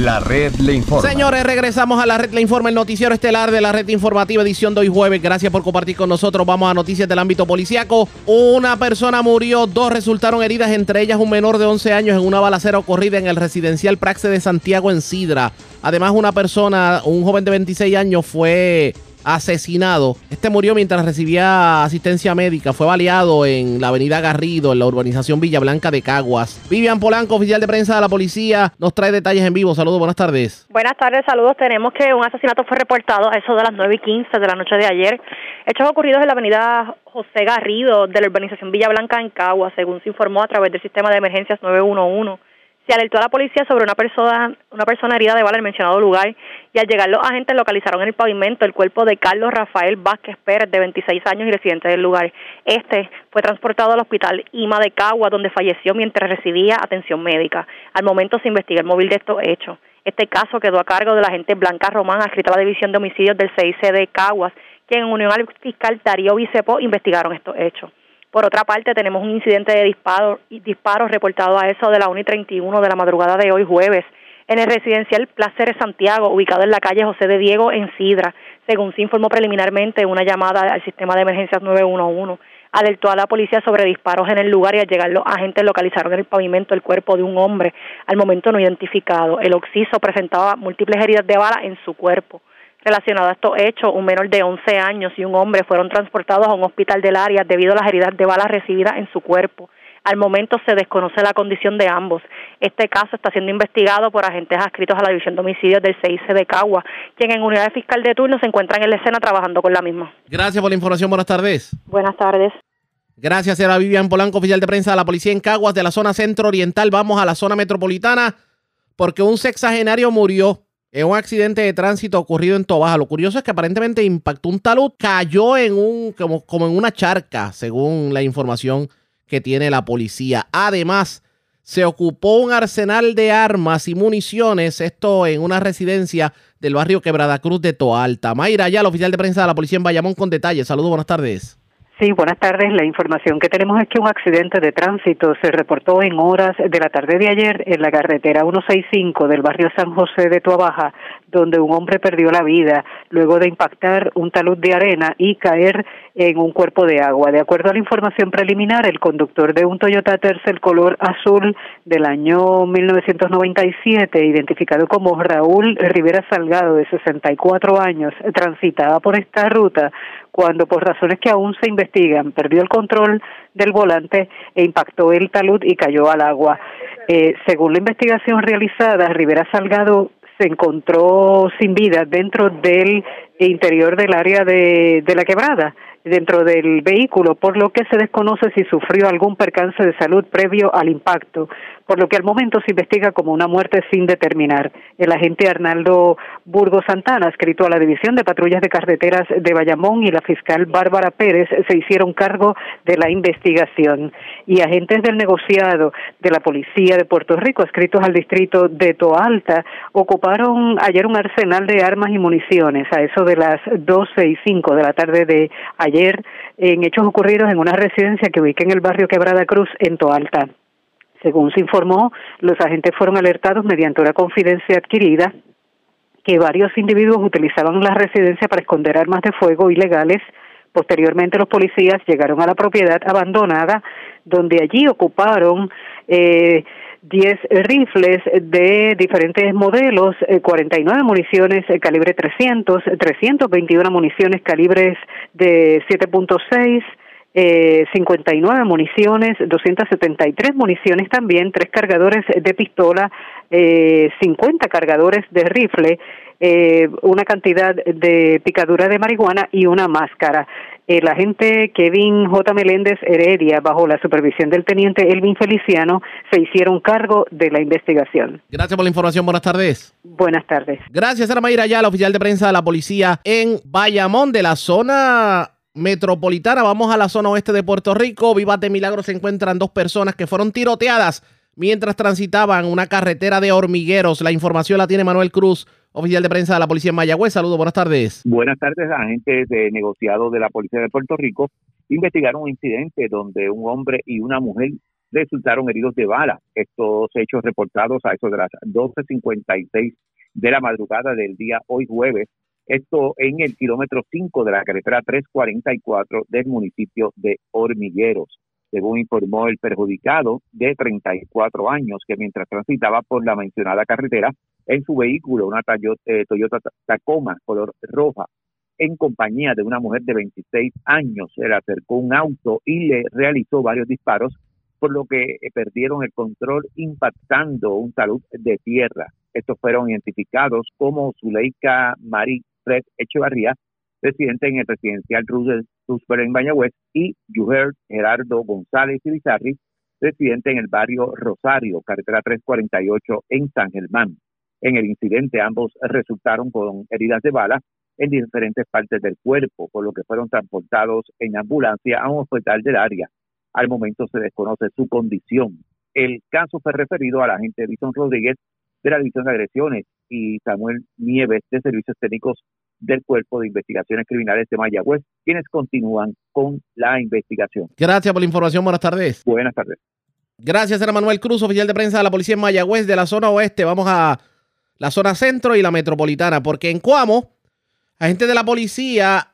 La red le informa. Señores, regresamos a la red Le Informa, el noticiero estelar de la red informativa edición de hoy jueves. Gracias por compartir con nosotros. Vamos a noticias del ámbito policíaco. Una persona murió, dos resultaron heridas, entre ellas un menor de 11 años en una balacera ocurrida en el residencial Praxe de Santiago en Sidra. Además, una persona, un joven de 26 años fue asesinado. Este murió mientras recibía asistencia médica. Fue baleado en la avenida Garrido, en la urbanización Villa Blanca de Caguas. Vivian Polanco, oficial de prensa de la policía, nos trae detalles en vivo. Saludos, buenas tardes. Buenas tardes, saludos. Tenemos que un asesinato fue reportado a eso de las 9 y 15 de la noche de ayer. Hechos ocurridos en la avenida José Garrido de la urbanización Villa Blanca en Cagua, según se informó a través del sistema de emergencias 911. Se alertó a la policía sobre una persona, una persona herida de bala en el mencionado lugar y al llegar los agentes localizaron en el pavimento el cuerpo de Carlos Rafael Vázquez Pérez, de 26 años y residente del lugar. Este fue transportado al hospital IMA de Cagua, donde falleció mientras recibía atención médica. Al momento se investiga el móvil de estos hechos. Este caso quedó a cargo de la agente Blanca Román, adscrita a la División de Homicidios del CIC de Caguas, quien en unión al fiscal Darío Bicepo investigaron estos hechos. Por otra parte, tenemos un incidente de disparo, disparos reportado a eso de la 1 y 31 de la madrugada de hoy jueves en el residencial Placeres Santiago, ubicado en la calle José de Diego en Sidra. Según se informó preliminarmente, una llamada al sistema de emergencias 911 alertó a la policía sobre disparos en el lugar y al llegar los agentes localizaron en el pavimento el cuerpo de un hombre al momento no identificado. El occiso presentaba múltiples heridas de bala en su cuerpo. Relacionado a estos hechos, un menor de 11 años y un hombre fueron transportados a un hospital del área debido a las heridas de bala recibidas en su cuerpo. Al momento se desconoce la condición de ambos. Este caso está siendo investigado por agentes adscritos a la División de Homicidios del CIC de Cagua, quien en unidad de fiscal de turno se encuentran en la escena trabajando con la misma. Gracias por la información. Buenas tardes. Buenas tardes. Gracias, era Vivian Polanco, oficial de prensa de la policía en Caguas, de la zona centro oriental. Vamos a la zona metropolitana porque un sexagenario murió en un accidente de tránsito ocurrido en Tobaja. Lo curioso es que aparentemente impactó un talud, cayó en un, como, como en una charca, según la información que tiene la policía. Además, se ocupó un arsenal de armas y municiones, esto en una residencia del barrio Quebrada Cruz de Toalta. Mayra, ya el oficial de prensa de la policía en Bayamón con detalles. Saludos, buenas tardes. Sí, buenas tardes. La información que tenemos es que un accidente de tránsito se reportó en horas de la tarde de ayer en la carretera 165 del barrio San José de Tuabaja, donde un hombre perdió la vida luego de impactar un talud de arena y caer en un cuerpo de agua. De acuerdo a la información preliminar, el conductor de un Toyota Tercel color azul del año 1997, identificado como Raúl Rivera Salgado, de 64 años, transitaba por esta ruta cuando por razones que aún se investigan perdió el control del volante e impactó el talud y cayó al agua. Eh, según la investigación realizada, Rivera Salgado se encontró sin vida dentro del interior del área de, de la quebrada dentro del vehículo, por lo que se desconoce si sufrió algún percance de salud previo al impacto, por lo que al momento se investiga como una muerte sin determinar. El agente Arnaldo Burgos Santana, escrito a la División de Patrullas de Carreteras de Bayamón y la fiscal Bárbara Pérez se hicieron cargo de la investigación. Y agentes del negociado de la Policía de Puerto Rico, escritos al distrito de Toalta, ocuparon ayer un arsenal de armas y municiones a eso de las 12 y 5 de la tarde de ayer en hechos ocurridos en una residencia que ubica en el barrio Quebrada Cruz en Toalta. Según se informó, los agentes fueron alertados mediante una confidencia adquirida que varios individuos utilizaban la residencia para esconder armas de fuego ilegales. Posteriormente los policías llegaron a la propiedad abandonada, donde allí ocuparon eh, 10 rifles de diferentes modelos, eh, 49 municiones eh, calibre 300, 321 municiones calibres de 7.6, eh, 59 municiones, 273 municiones también, tres cargadores de pistola, eh, 50 cargadores de rifle, eh, una cantidad de picadura de marihuana y una máscara. El agente Kevin J. Meléndez Heredia, bajo la supervisión del teniente Elvin Feliciano, se hicieron cargo de la investigación. Gracias por la información. Buenas tardes. Buenas tardes. Gracias, Ana Mayra la oficial de prensa de la policía en Bayamón, de la zona metropolitana. Vamos a la zona oeste de Puerto Rico. Vivas de Milagro se encuentran dos personas que fueron tiroteadas mientras transitaban una carretera de hormigueros. La información la tiene Manuel Cruz, oficial de prensa de la policía en Mayagüez. Saludos, buenas tardes. Buenas tardes, agentes de negociado de la Policía de Puerto Rico investigaron un incidente donde un hombre y una mujer resultaron heridos de bala. Estos hechos reportados a eso de las 12.56 de la madrugada del día hoy jueves. Esto en el kilómetro 5 de la carretera 344 del municipio de Hormigueros. Según informó el perjudicado de 34 años que mientras transitaba por la mencionada carretera en su vehículo, una Tayo- eh, Toyota Tacoma color roja, en compañía de una mujer de 26 años, se le acercó un auto y le realizó varios disparos, por lo que eh, perdieron el control impactando un talud de tierra. Estos fueron identificados como Zuleika Marí Fred Echevarría, residente en el residencial Roosevelt en Mayagüez, y Yuher Gerardo González Ibizarri, residente en el barrio Rosario, carretera 348 en San Germán. En el incidente ambos resultaron con heridas de bala en diferentes partes del cuerpo, por lo que fueron transportados en ambulancia a un hospital del área. Al momento se desconoce su condición. El caso fue referido al agente Bison Rodríguez de la División de Agresiones y Samuel Nieves de Servicios Técnicos del Cuerpo de Investigaciones Criminales de Mayagüez, quienes continúan con la investigación. Gracias por la información. Buenas tardes. Buenas tardes. Gracias, era Manuel Cruz, oficial de prensa de la policía en Mayagüez, de la zona oeste. Vamos a la zona centro y la metropolitana, porque en Cuamo, agentes de la policía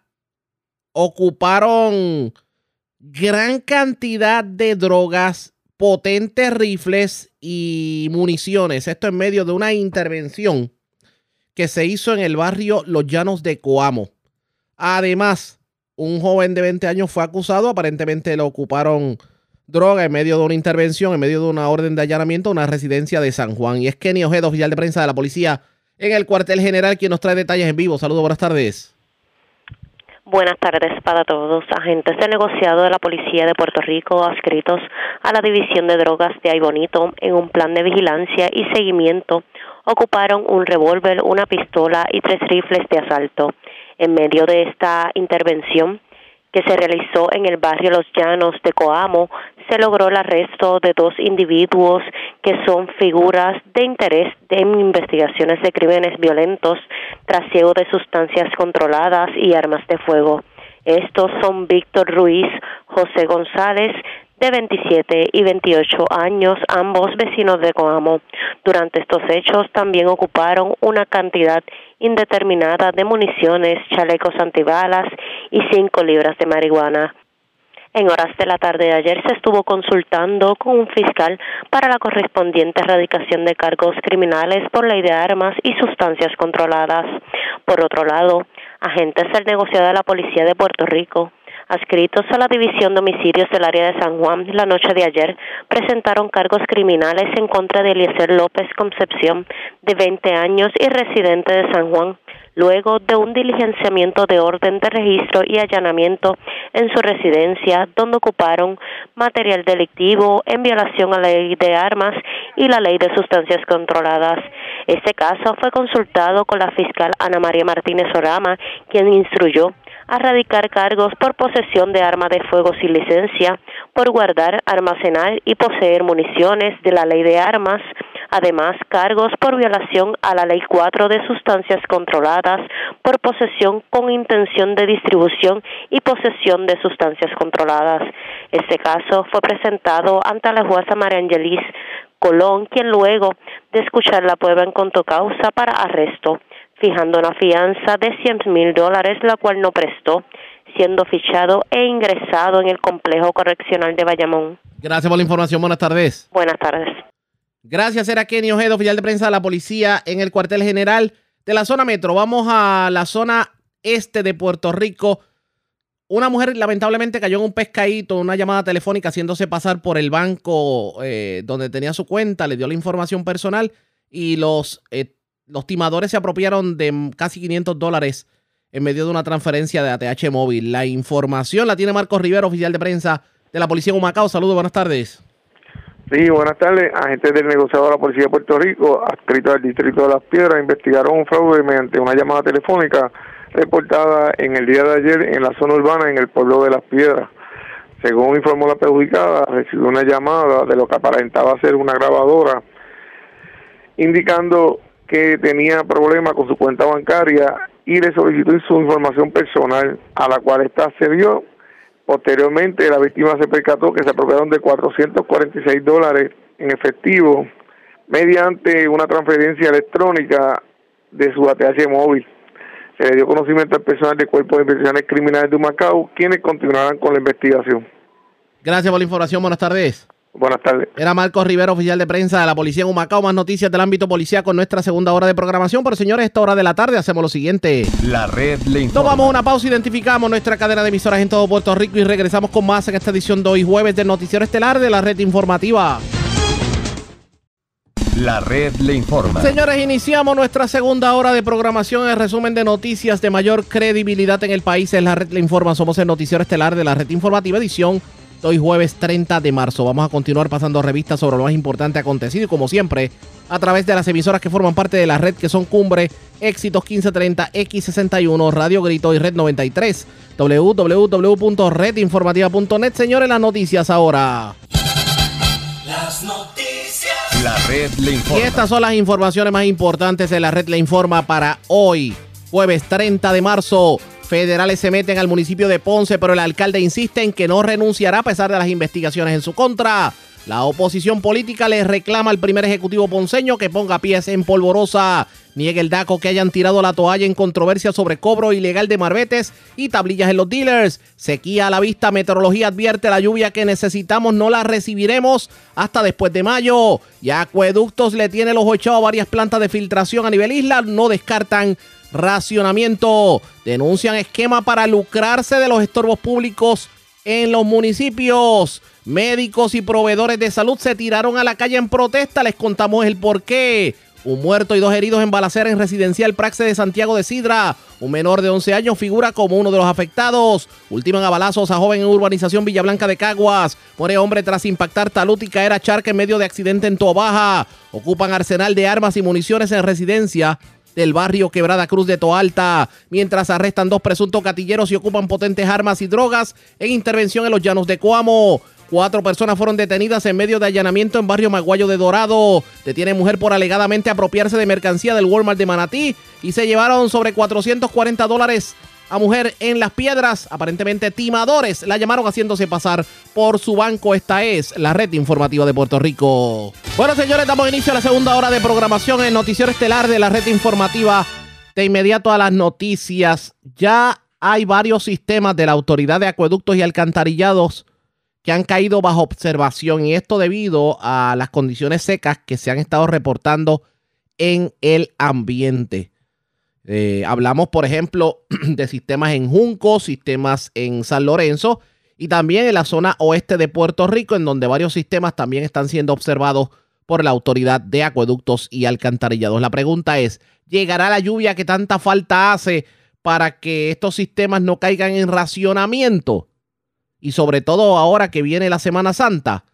ocuparon gran cantidad de drogas, potentes rifles y municiones. Esto en medio de una intervención que se hizo en el barrio Los Llanos de Coamo. Además, un joven de 20 años fue acusado, aparentemente lo ocuparon droga en medio de una intervención, en medio de una orden de allanamiento a una residencia de San Juan. Y es Kenny Ojeda, oficial de prensa de la policía en el cuartel general, quien nos trae detalles en vivo. Saludos, buenas tardes. Buenas tardes para todos. Agentes de negociado de la Policía de Puerto Rico adscritos a la División de Drogas de Aybonito en un plan de vigilancia y seguimiento ocuparon un revólver, una pistola y tres rifles de asalto. En medio de esta intervención que se realizó en el barrio Los Llanos de Coamo, se logró el arresto de dos individuos que son figuras de interés en investigaciones de crímenes violentos, trasiego de sustancias controladas y armas de fuego. Estos son Víctor Ruiz, José González, de 27 y 28 años, ambos vecinos de Coamo. Durante estos hechos también ocuparon una cantidad indeterminada de municiones, chalecos antibalas y 5 libras de marihuana. En horas de la tarde de ayer se estuvo consultando con un fiscal para la correspondiente erradicación de cargos criminales por ley de armas y sustancias controladas. Por otro lado, agentes del negociado de la Policía de Puerto Rico adscritos a la División de Homicidios del área de San Juan la noche de ayer, presentaron cargos criminales en contra de Eliezer López Concepción, de 20 años y residente de San Juan, luego de un diligenciamiento de orden de registro y allanamiento en su residencia, donde ocuparon material delictivo en violación a la ley de armas y la ley de sustancias controladas. Este caso fue consultado con la fiscal Ana María Martínez Orama, quien instruyó a radicar cargos por posesión de arma de fuego sin licencia, por guardar, almacenar y poseer municiones de la ley de armas, además cargos por violación a la ley 4 de sustancias controladas, por posesión con intención de distribución y posesión de sustancias controladas. Este caso fue presentado ante la jueza María Angelis Colón, quien luego de escuchar la prueba encontró causa para arresto fijando una fianza de 100 mil dólares, la cual no prestó, siendo fichado e ingresado en el complejo correccional de Bayamón. Gracias por la información. Buenas tardes. Buenas tardes. Gracias, era Kenny Ojeda, oficial de prensa de la policía en el cuartel general de la zona metro. Vamos a la zona este de Puerto Rico. Una mujer lamentablemente cayó en un pescadito, una llamada telefónica haciéndose pasar por el banco eh, donde tenía su cuenta, le dio la información personal y los eh, los timadores se apropiaron de casi 500 dólares en medio de una transferencia de ATH móvil. La información la tiene Marcos Rivera, oficial de prensa de la Policía de Humacao. Saludos, buenas tardes. Sí, buenas tardes. Agentes del negociado de la Policía de Puerto Rico, adscrito al Distrito de Las Piedras, investigaron un fraude mediante una llamada telefónica reportada en el día de ayer en la zona urbana en el pueblo de Las Piedras. Según informó la perjudicada, recibió una llamada de lo que aparentaba ser una grabadora indicando que tenía problemas con su cuenta bancaria y le solicitó su información personal, a la cual ésta accedió. Posteriormente, la víctima se percató que se apropiaron de 446 dólares en efectivo mediante una transferencia electrónica de su ATH móvil. Se le dio conocimiento al personal del Cuerpo de Investigaciones Criminales de Macao, quienes continuarán con la investigación. Gracias por la información. Buenas tardes. Buenas tardes. Era Marcos Rivera, oficial de prensa de la Policía en Humacao. Más noticias del ámbito policial con nuestra segunda hora de programación. Pero señores, esta hora de la tarde hacemos lo siguiente. La red le informa. Tomamos una pausa, identificamos nuestra cadena de emisoras en todo Puerto Rico y regresamos con más en esta edición de hoy jueves del Noticiero Estelar de la red informativa. La red le informa. Señores, iniciamos nuestra segunda hora de programación. El resumen de noticias de mayor credibilidad en el país es la red le informa. Somos el Noticiero Estelar de la red informativa edición Hoy jueves 30 de marzo vamos a continuar pasando revistas sobre lo más importante acontecido y como siempre a través de las emisoras que forman parte de la red que son Cumbre, Éxitos 1530, X61, Radio Grito y Red 93, www.redinformativa.net. Señores, las noticias ahora. Las noticias. La red le informa. Y estas son las informaciones más importantes de la red le informa para hoy, jueves 30 de marzo. Federales se meten al municipio de Ponce, pero el alcalde insiste en que no renunciará a pesar de las investigaciones en su contra. La oposición política le reclama al primer ejecutivo ponceño que ponga pies en polvorosa. Niega el DACO que hayan tirado la toalla en controversia sobre cobro ilegal de marbetes y tablillas en los dealers. Sequía a la vista, meteorología advierte la lluvia que necesitamos no la recibiremos hasta después de mayo. Y Acueductos le tiene el ojo echado a varias plantas de filtración a nivel isla, no descartan racionamiento. Denuncian esquema para lucrarse de los estorbos públicos en los municipios. Médicos y proveedores de salud se tiraron a la calle en protesta. Les contamos el por qué. Un muerto y dos heridos en balacera en residencial Praxe de Santiago de Sidra. Un menor de 11 años figura como uno de los afectados. Ultiman a balazos a joven en urbanización Villablanca de Caguas. Muere hombre tras impactar talud y caer a charca en medio de accidente en Tobaja. Ocupan arsenal de armas y municiones en residencia del barrio Quebrada Cruz de Toalta, mientras arrestan dos presuntos gatilleros y ocupan potentes armas y drogas en intervención en los llanos de Coamo. Cuatro personas fueron detenidas en medio de allanamiento en barrio Maguayo de Dorado. Detiene mujer por alegadamente apropiarse de mercancía del Walmart de Manatí y se llevaron sobre 440 dólares a mujer en las piedras. Aparentemente timadores la llamaron haciéndose pasar por su banco. Esta es la red informativa de Puerto Rico. Bueno, señores, damos inicio a la segunda hora de programación en Noticiero Estelar de la red informativa. De inmediato a las noticias. Ya hay varios sistemas de la Autoridad de Acueductos y Alcantarillados que han caído bajo observación y esto debido a las condiciones secas que se han estado reportando en el ambiente. Eh, hablamos, por ejemplo, de sistemas en Junco, sistemas en San Lorenzo y también en la zona oeste de Puerto Rico, en donde varios sistemas también están siendo observados por la Autoridad de Acueductos y Alcantarillados. La pregunta es, ¿llegará la lluvia que tanta falta hace para que estos sistemas no caigan en racionamiento? Y sobre todo ahora que viene la Semana Santa.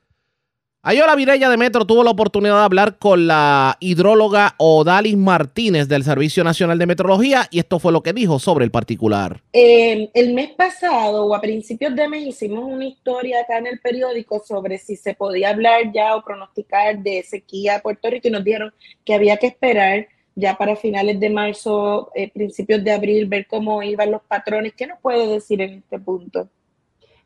Ayola Virella de Metro tuvo la oportunidad de hablar con la hidróloga Odalis Martínez del Servicio Nacional de Metrología y esto fue lo que dijo sobre el particular. Eh, el mes pasado o a principios de mes hicimos una historia acá en el periódico sobre si se podía hablar ya o pronosticar de sequía a Puerto Rico y nos dijeron que había que esperar ya para finales de marzo, eh, principios de abril, ver cómo iban los patrones. ¿Qué nos puede decir en este punto?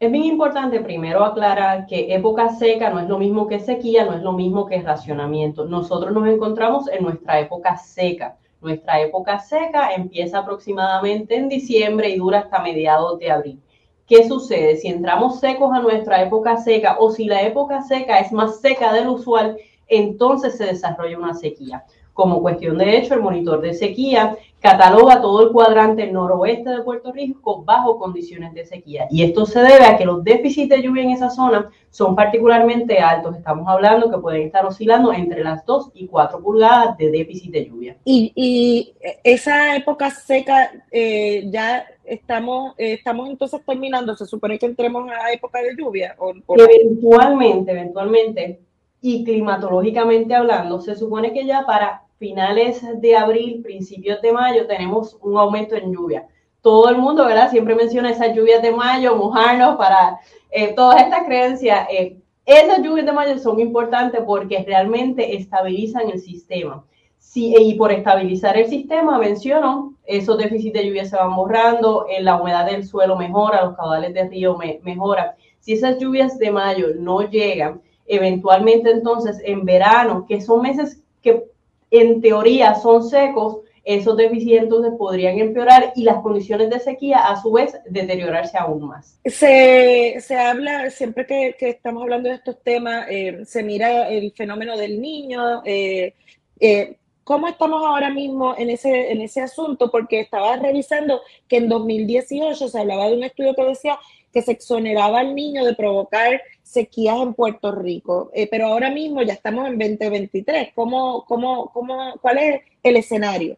Es bien importante primero aclarar que época seca no es lo mismo que sequía, no es lo mismo que racionamiento. Nosotros nos encontramos en nuestra época seca. Nuestra época seca empieza aproximadamente en diciembre y dura hasta mediados de abril. ¿Qué sucede? Si entramos secos a nuestra época seca o si la época seca es más seca del usual, entonces se desarrolla una sequía. Como cuestión de hecho, el monitor de sequía cataloga todo el cuadrante noroeste de Puerto Rico bajo condiciones de sequía. Y esto se debe a que los déficits de lluvia en esa zona son particularmente altos. Estamos hablando que pueden estar oscilando entre las 2 y 4 pulgadas de déficit de lluvia. Y, esa época seca eh, ya estamos, eh, estamos entonces terminando. ¿Se supone que entremos a época de lluvia? ¿o, eventualmente, eventualmente, y climatológicamente hablando, se supone que ya para finales de abril, principios de mayo, tenemos un aumento en lluvia. Todo el mundo, ¿verdad? Siempre menciona esas lluvias de mayo, mojarnos para eh, todas estas creencias. Eh, esas lluvias de mayo son importantes porque realmente estabilizan el sistema. Sí, y por estabilizar el sistema, menciono, esos déficits de lluvia se van borrando, eh, la humedad del suelo mejora, los caudales de río me, mejoran. Si esas lluvias de mayo no llegan, eventualmente entonces en verano, que son meses que en teoría son secos, esos déficits entonces podrían empeorar y las condiciones de sequía a su vez deteriorarse aún más. Se, habla, siempre que, estamos hablando de estos temas, eh, se mira el fenómeno del niño. Eh, eh, ¿Cómo estamos ahora mismo en ese, en ese asunto? Porque estaba revisando que en 2018 se hablaba de un estudio que decía que se exoneraba al niño de provocar sequías en Puerto Rico, eh, pero ahora mismo ya estamos en 2023. ¿Cómo, cómo, cómo, ¿Cuál es el escenario?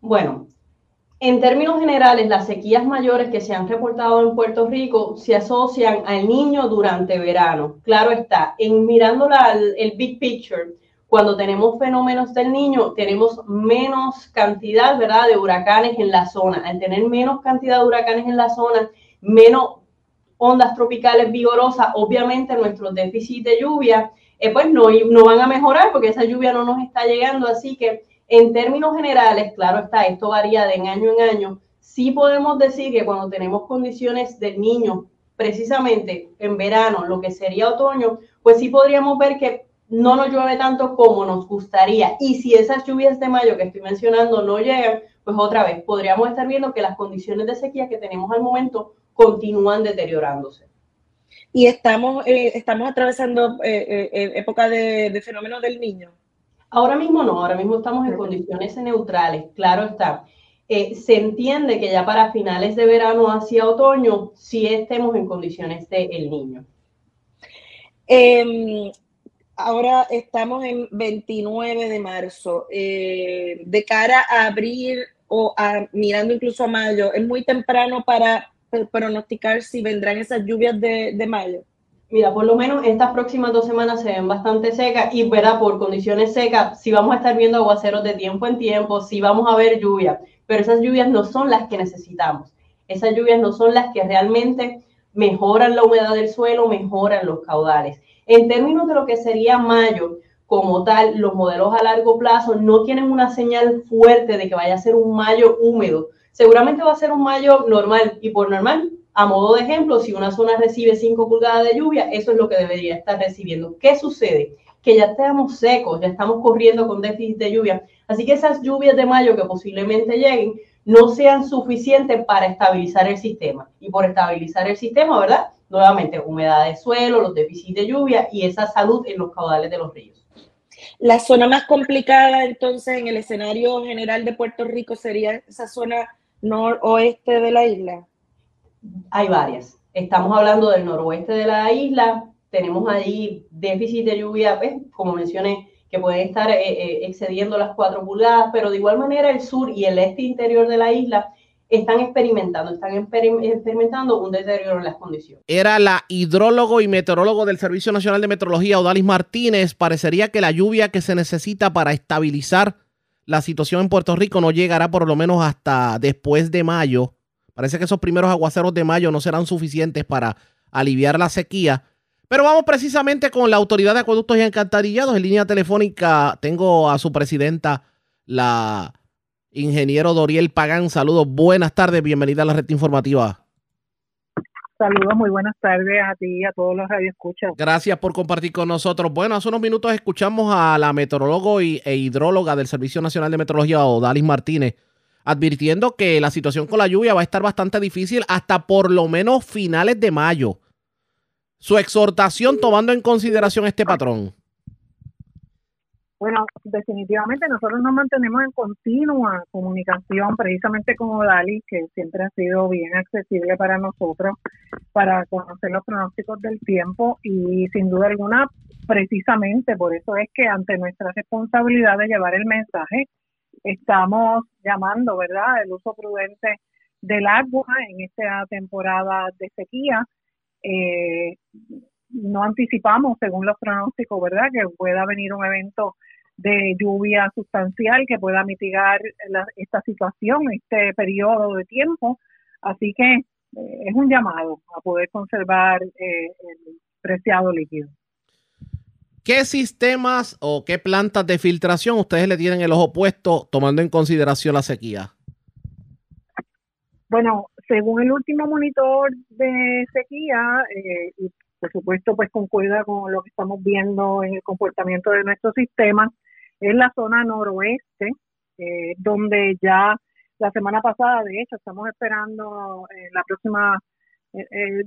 Bueno, en términos generales, las sequías mayores que se han reportado en Puerto Rico se asocian al niño durante verano. Claro está, en mirando el big picture, cuando tenemos fenómenos del niño, tenemos menos cantidad, ¿verdad?, de huracanes en la zona. Al tener menos cantidad de huracanes en la zona, menos ondas tropicales vigorosas, obviamente nuestros déficits de lluvia, eh, pues no, no van a mejorar porque esa lluvia no nos está llegando. Así que en términos generales, claro está, esto varía de año en año. Sí podemos decir que cuando tenemos condiciones del niño, precisamente en verano, lo que sería otoño, pues sí podríamos ver que no nos llueve tanto como nos gustaría. Y si esas lluvias de mayo que estoy mencionando no llegan, pues otra vez podríamos estar viendo que las condiciones de sequía que tenemos al momento continúan deteriorándose. Y estamos, eh, estamos atravesando eh, eh, época de, de fenómenos del niño. Ahora mismo no, ahora mismo estamos en condiciones neutrales, claro está. se entiende que ya para finales de verano hacia otoño sí estemos en condiciones de el niño. Em, ahora estamos en 29 de marzo. de cara a abril o a, mirando incluso a mayo, es muy temprano para pronosticar si vendrán esas lluvias de, de mayo? Mira, por lo menos estas próximas dos semanas se ven bastante secas y, ¿verdad? Por condiciones secas, si vamos a estar viendo aguaceros de tiempo en tiempo, si vamos a ver lluvia, pero esas lluvias no son las que necesitamos. Esas lluvias no son las que realmente mejoran la humedad del suelo, mejoran los caudales. En términos de lo que sería mayo, como tal, los modelos a largo plazo no tienen una señal fuerte de que vaya a ser un mayo húmedo seguramente va a ser un mayo normal y por normal, a modo de ejemplo, si una zona recibe 5 pulgadas de lluvia, eso es lo que debería estar recibiendo. ¿Qué sucede? Que ya estamos secos, ya estamos corriendo con déficit de lluvia. Así que esas lluvias de mayo que posiblemente lleguen no sean suficientes para estabilizar el sistema. Y por estabilizar el sistema, ¿verdad? Nuevamente, humedad de suelo, los déficits de lluvia y esa salud en los caudales de los ríos. La zona más complicada entonces en el escenario general de Puerto Rico sería esa zona noroeste de la isla. Hay varias. Estamos hablando del noroeste de la isla, tenemos ahí déficit de lluvia, pues, como mencioné, que pueden estar eh, eh, excediendo las 4 pulgadas, pero de igual manera el sur y el este interior de la isla están experimentando, están experimentando un deterioro en las condiciones. Era la hidrólogo y meteorólogo del Servicio Nacional de Meteorología, Odalis Martínez. Parecería que la lluvia que se necesita para estabilizar la situación en Puerto Rico no llegará por lo menos hasta después de mayo. Parece que esos primeros aguaceros de mayo no serán suficientes para aliviar la sequía. Pero vamos precisamente con la Autoridad de Acueductos y Encantarillados. En línea telefónica tengo a su presidenta, la ingeniero Doriel Pagán. Saludos, buenas tardes, bienvenida a la red informativa. Saludos, muy buenas tardes a ti y a todos los radioescuchas. Gracias por compartir con nosotros. Bueno, hace unos minutos escuchamos a la meteorólogo y, e hidróloga del Servicio Nacional de Meteorología, Odalis Martínez, advirtiendo que la situación con la lluvia va a estar bastante difícil hasta por lo menos finales de mayo su exhortación tomando en consideración este patrón? Bueno, definitivamente nosotros nos mantenemos en continua comunicación precisamente con Odali, que siempre ha sido bien accesible para nosotros para conocer los pronósticos del tiempo y sin duda alguna, precisamente por eso es que ante nuestra responsabilidad de llevar el mensaje, estamos llamando, ¿verdad?, el uso prudente del agua en esta temporada de sequía eh, no anticipamos, según los pronósticos, ¿verdad?, que pueda venir un evento de lluvia sustancial que pueda mitigar esta situación, este periodo de tiempo. Así que eh, es un llamado a poder conservar eh, el preciado líquido. ¿Qué sistemas o qué plantas de filtración ustedes le tienen el ojo puesto tomando en consideración la sequía? Bueno, según el último monitor de sequía, eh, y por supuesto pues concuerda con lo que estamos viendo en el comportamiento de nuestro sistema, es la zona noroeste, eh, donde ya la semana pasada, de hecho, estamos esperando eh, la próxima,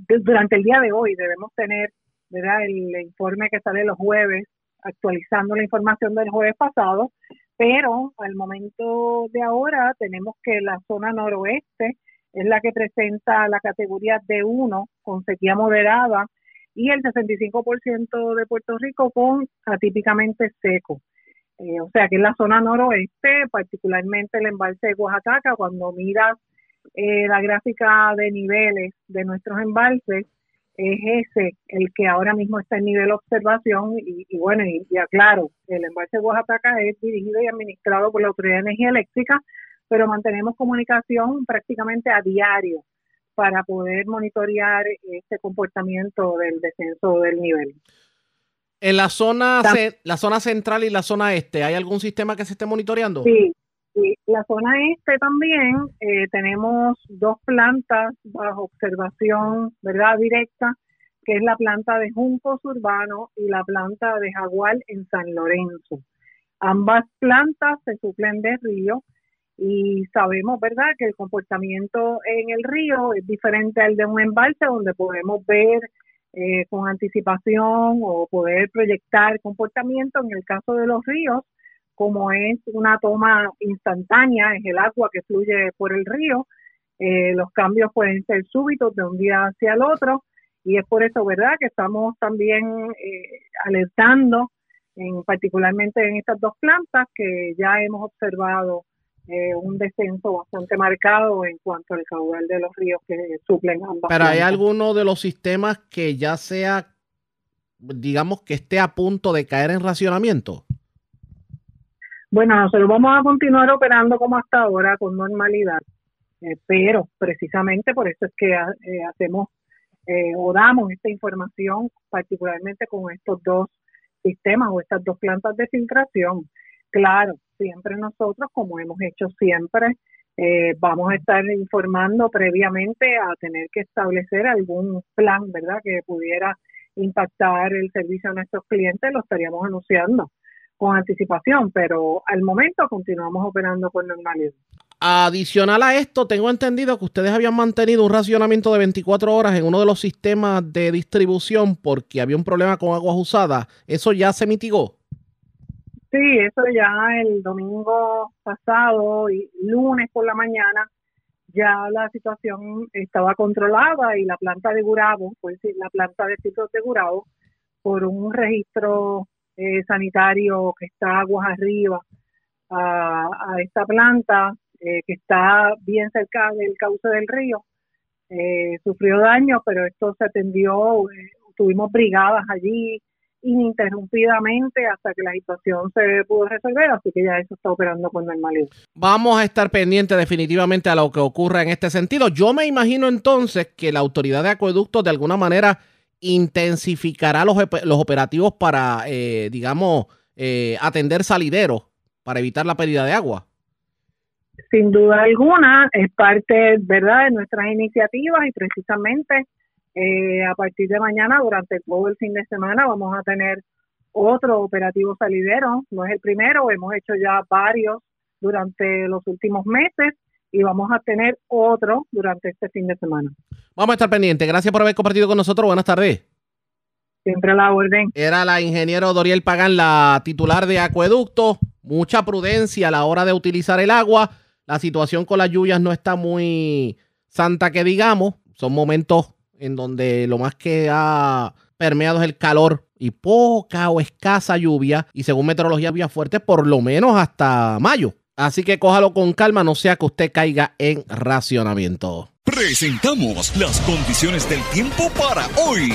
durante el día de hoy debemos tener el informe que sale los jueves, actualizando la información del jueves pasado, pero al momento de ahora tenemos que la zona noroeste es la que presenta la categoría D1 con sequía moderada y el 65% de Puerto Rico con atípicamente seco. Eh, o sea que en la zona noroeste, particularmente el embalse de Oaxaca, cuando miras eh, la gráfica de niveles de nuestros embalses, es ese el que ahora mismo está en nivel observación y, bueno, y, y aclaro, el embalse de Oaxaca es dirigido y administrado por la Autoridad de Energía Eléctrica, pero mantenemos comunicación prácticamente a diario para poder monitorear este comportamiento del descenso del nivel. En la zona, la zona central y la zona este, ¿hay algún sistema que se esté monitoreando? Sí, sí. la zona este también eh, tenemos dos plantas bajo observación, ¿verdad? Directa, que es la planta de Juncos Urbano y la planta de Jaguar en San Lorenzo. Ambas plantas se suplen de río y sabemos, ¿verdad?, que el comportamiento en el río es diferente al de un embalse donde podemos ver eh, con anticipación o poder proyectar comportamiento. En el caso de los ríos, como es una toma instantánea, es el agua que fluye por el río, eh, los cambios pueden ser súbitos de un día hacia el otro y es por eso, ¿verdad?, que estamos también eh, alertando, en, particularmente en estas dos plantas, que ya hemos observado eh, un descenso bastante marcado en cuanto al caudal de los ríos que suplen ambas. Pero hay alguno de los sistemas que ya sea, digamos, que esté a punto de caer en racionamiento. Bueno, nosotros vamos a continuar operando como hasta ahora con normalidad, eh, pero precisamente por eso es que eh, hacemos o damos esta información, particularmente con estos dos sistemas o estas dos plantas de filtración. Claro, siempre nosotros, como hemos hecho siempre, eh, vamos a estar informando previamente a tener que establecer algún plan, ¿verdad?, que pudiera impactar el servicio a nuestros clientes, lo estaríamos anunciando con anticipación, pero al momento continuamos operando con normalidad. Adicional a esto, tengo entendido que ustedes habían mantenido un racionamiento de 24 horas en uno de los sistemas de distribución porque había un problema con aguas usadas. ¿Eso ya se mitigó? Sí, eso ya el domingo pasado y lunes por la mañana ya la situación estaba controlada y la planta de Gurabo, pues la planta de ciclos de Gurabo, por un registro eh, sanitario que está aguas arriba a, a esta planta eh, que está bien cerca del cauce del río, eh, sufrió daño, pero esto se atendió, eh, tuvimos brigadas allí ininterrumpidamente hasta que la situación se pudo resolver, así que ya eso está operando con normalidad. Vamos a estar pendientes definitivamente a lo que ocurra en este sentido. Yo me imagino entonces que la autoridad de acueductos de alguna manera intensificará los, los operativos para, eh, digamos, eh, atender salideros para evitar la pérdida de agua. Sin duda alguna, es parte, ¿verdad?, de nuestras iniciativas y precisamente eh, a partir de mañana, durante todo el fin de semana, vamos a tener otro operativo salidero. No es el primero, hemos hecho ya varios durante los últimos meses y vamos a tener otro durante este fin de semana. Vamos a estar pendientes. Gracias por haber compartido con nosotros. Buenas tardes. Siempre a la orden. Era la ingeniero Doriel Pagán, la titular de Acueducto. Mucha prudencia a la hora de utilizar el agua. La situación con las lluvias no está muy santa que digamos. Son momentos en donde lo más que ha permeado es el calor y poca o escasa lluvia. Y según meteorología, lluvia fuerte por lo menos hasta mayo. Así que cójalo con calma, no sea que usted caiga en racionamiento. Presentamos las condiciones del tiempo para hoy.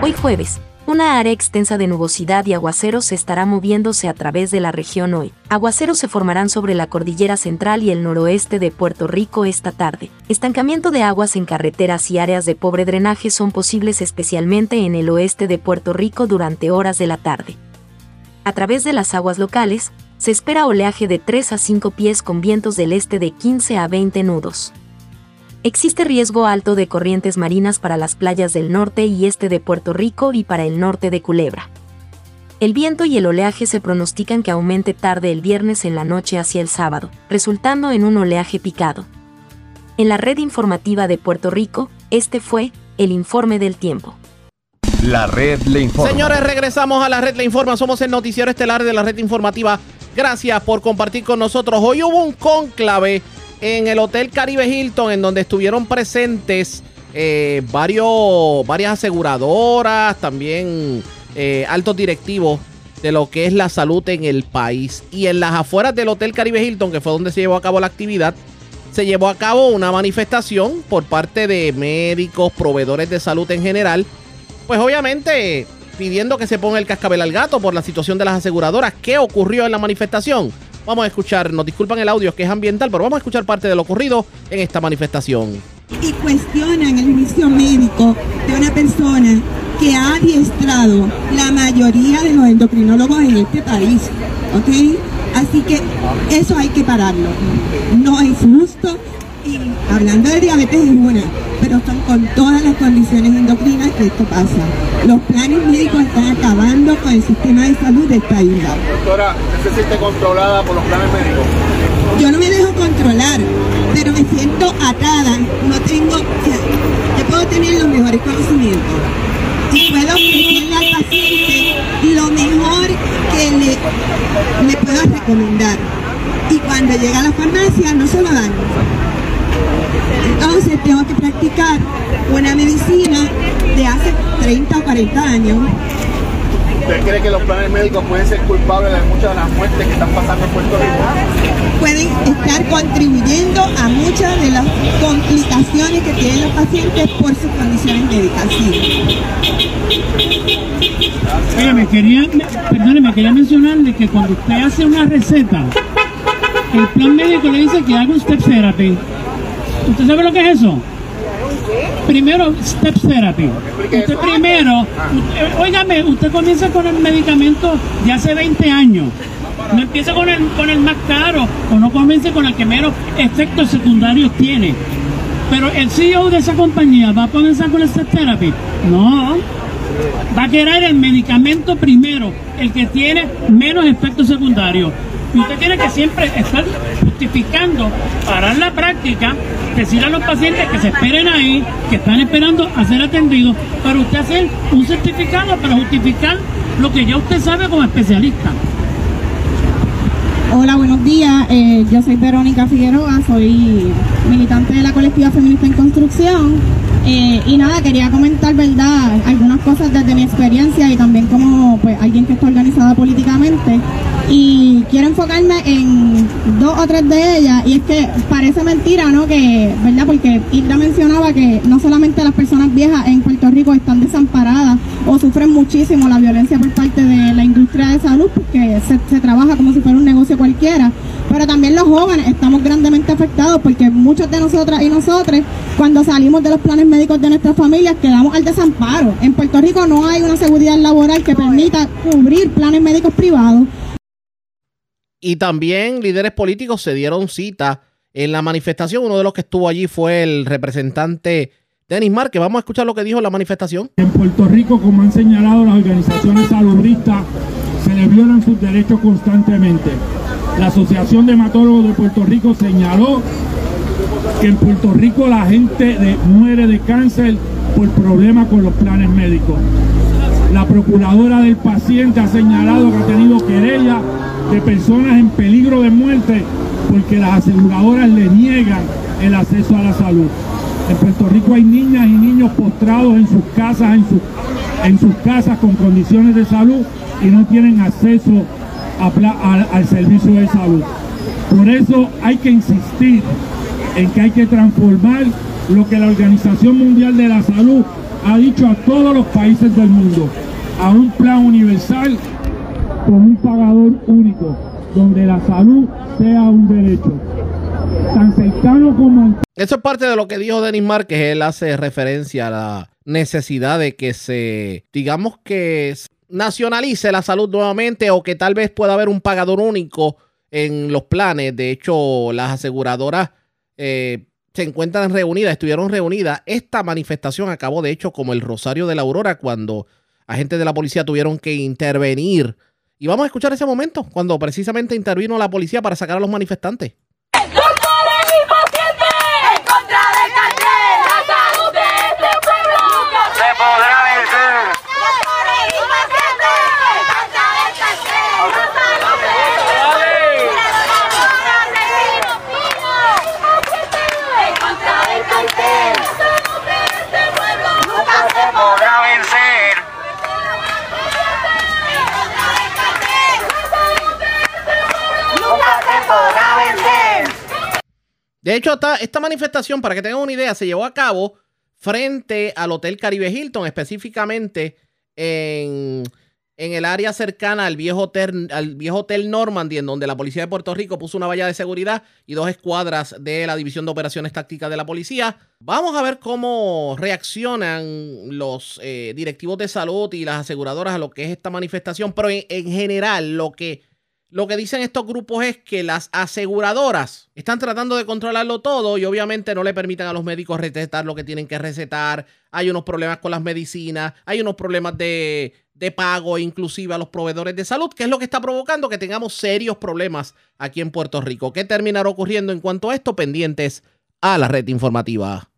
Hoy jueves, una área extensa de nubosidad y aguaceros estará moviéndose a través de la región hoy. Aguaceros se formarán sobre la cordillera central y el noroeste de Puerto Rico esta tarde. Estancamiento de aguas en carreteras y áreas de pobre drenaje son posibles especialmente en el oeste de Puerto Rico durante horas de la tarde. A través de las aguas locales, se espera oleaje de 3 a 5 pies con vientos del este de 15 a 20 nudos. Existe riesgo alto de corrientes marinas para las playas del norte y este de Puerto Rico y para el norte de Culebra. El viento y el oleaje se pronostican que aumente tarde el viernes en la noche hacia el sábado, resultando en un oleaje picado. En la red informativa de Puerto Rico, este fue el informe del tiempo. La red le informa. Señores, regresamos a la red le informa. Somos el noticiero estelar de la red informativa. Gracias por compartir con nosotros. Hoy hubo un cónclave en el Hotel Caribe Hilton, en donde estuvieron presentes eh, varios, varias aseguradoras, también eh, altos directivos de lo que es la salud en el país. Y en las afueras del Hotel Caribe Hilton, que fue donde se llevó a cabo la actividad, se llevó a cabo una manifestación por parte de médicos, proveedores de salud en general, pues obviamente pidiendo que se ponga el cascabel al gato por la situación de las aseguradoras. ¿Qué ocurrió en la manifestación? Vamos a escuchar, nos disculpan el audio que es ambiental, pero vamos a escuchar parte de lo ocurrido en esta manifestación. Y cuestionan el juicio médico de una persona que ha adiestrado la mayoría de los endocrinólogos en este país. ¿Ok? Así que eso hay que pararlo. No es justo. Y hablando de diabetes es una, pero son con todas las condiciones endocrinas que esto pasa. Los planes médicos están acabando con el sistema de salud del país. Doctora, ¿usted se siente controlada por los planes médicos? Yo no me dejo controlar, pero me siento atada. No tengo, yo puedo tener los mejores conocimientos y puedo ofrecerle al paciente lo mejor que le, le puedo recomendar. Y cuando llega a la farmacia no se lo dan. Entonces tengo que practicar una medicina de hace 30 o 40 años. ¿Usted cree que los planes médicos pueden ser culpables de muchas de las muertes que están pasando en Puerto Rico? Pueden estar contribuyendo a muchas de las complicaciones que tienen los pacientes por sus condiciones médicas. Sí. Oiga, me quería, perdone, me quería mencionarle que cuando usted hace una receta, el plan médico le dice que haga un step therapy. ¿Usted sabe lo que es eso? Primero, step therapy. Usted primero, usted, óigame, usted comienza con el medicamento de hace 20 años. No empiece con el, con el más caro o no comience con el que menos efectos secundarios tiene. Pero el CEO de esa compañía va a comenzar con el step therapy. No. Va a querer el medicamento primero, el que tiene menos efectos secundarios. Usted tiene que siempre estar justificando, parar la práctica, decir a los pacientes que se esperen ahí, que están esperando a ser atendidos, pero usted hacer un certificado para justificar lo que ya usted sabe como especialista. Hola, buenos días. Eh, yo soy Verónica Figueroa, soy militante de la colectiva feminista en construcción. Eh, y nada, quería comentar, ¿verdad?, algunas cosas desde mi experiencia y también como pues, alguien que está organizada políticamente. Y quiero enfocarme en dos o tres de ellas. Y es que parece mentira, ¿no? Que, ¿verdad? Porque Hilda mencionaba que no solamente las personas viejas en Puerto Rico están desamparadas o sufren muchísimo la violencia por parte de la industria de salud, porque se, se trabaja como si fuera un negocio cualquiera, pero también los jóvenes estamos grandemente afectados porque muchos de nosotras y nosotros, cuando salimos de los planes médicos de nuestras familias, quedamos al desamparo. En Puerto Rico no hay una seguridad laboral que permita cubrir planes médicos privados. Y también líderes políticos se dieron cita en la manifestación. Uno de los que estuvo allí fue el representante Denis Márquez. Vamos a escuchar lo que dijo en la manifestación. En Puerto Rico, como han señalado las organizaciones saludistas, se le violan sus derechos constantemente. La Asociación de Hematólogos de Puerto Rico señaló que en Puerto Rico la gente muere de cáncer por problemas con los planes médicos. La procuradora del paciente ha señalado que ha tenido querella de personas en peligro de muerte porque las aseguradoras le niegan el acceso a la salud. En Puerto Rico hay niñas y niños postrados en sus casas, en, sus- en sus casas con condiciones de salud y no tienen acceso al servicio de salud. Por eso hay que insistir en que hay que transformar lo que la Organización Mundial de la Salud ha dicho a todos los países del mundo, a un plan universal con un pagador único, donde la salud sea un derecho. Tan cercano como Eso es parte de lo que dijo Denis Márquez. Él hace referencia a la necesidad de que se, digamos que nacionalice la salud nuevamente o que tal vez pueda haber un pagador único en los planes. De hecho, las aseguradoras eh, se encuentran reunidas, estuvieron reunidas. Esta manifestación acabó, de hecho, como el Rosario de la Aurora, cuando agentes de la policía tuvieron que intervenir. Y vamos a escuchar ese momento, cuando precisamente intervino la policía para sacar a los manifestantes. De hecho, esta, esta manifestación, para que tengan una idea, se llevó a cabo frente al Hotel Caribe Hilton, específicamente en, en el área cercana al viejo, hotel, al Normandy, en donde la Policía de Puerto Rico puso una valla de seguridad y dos escuadras de la División de Operaciones Tácticas de la Policía. Vamos a ver cómo reaccionan los eh, directivos de salud y las aseguradoras a lo que es esta manifestación, pero en general lo que lo que dicen estos grupos es que las aseguradoras están tratando de controlarlo todo y obviamente no le permitan a los médicos recetar lo que tienen que recetar. Hay unos problemas con las medicinas, hay unos problemas de, de pago inclusive a los proveedores de salud, que es lo que está provocando que tengamos serios problemas aquí en Puerto Rico. ¿Qué terminará ocurriendo en cuanto a esto? Pendientes a la red informativa.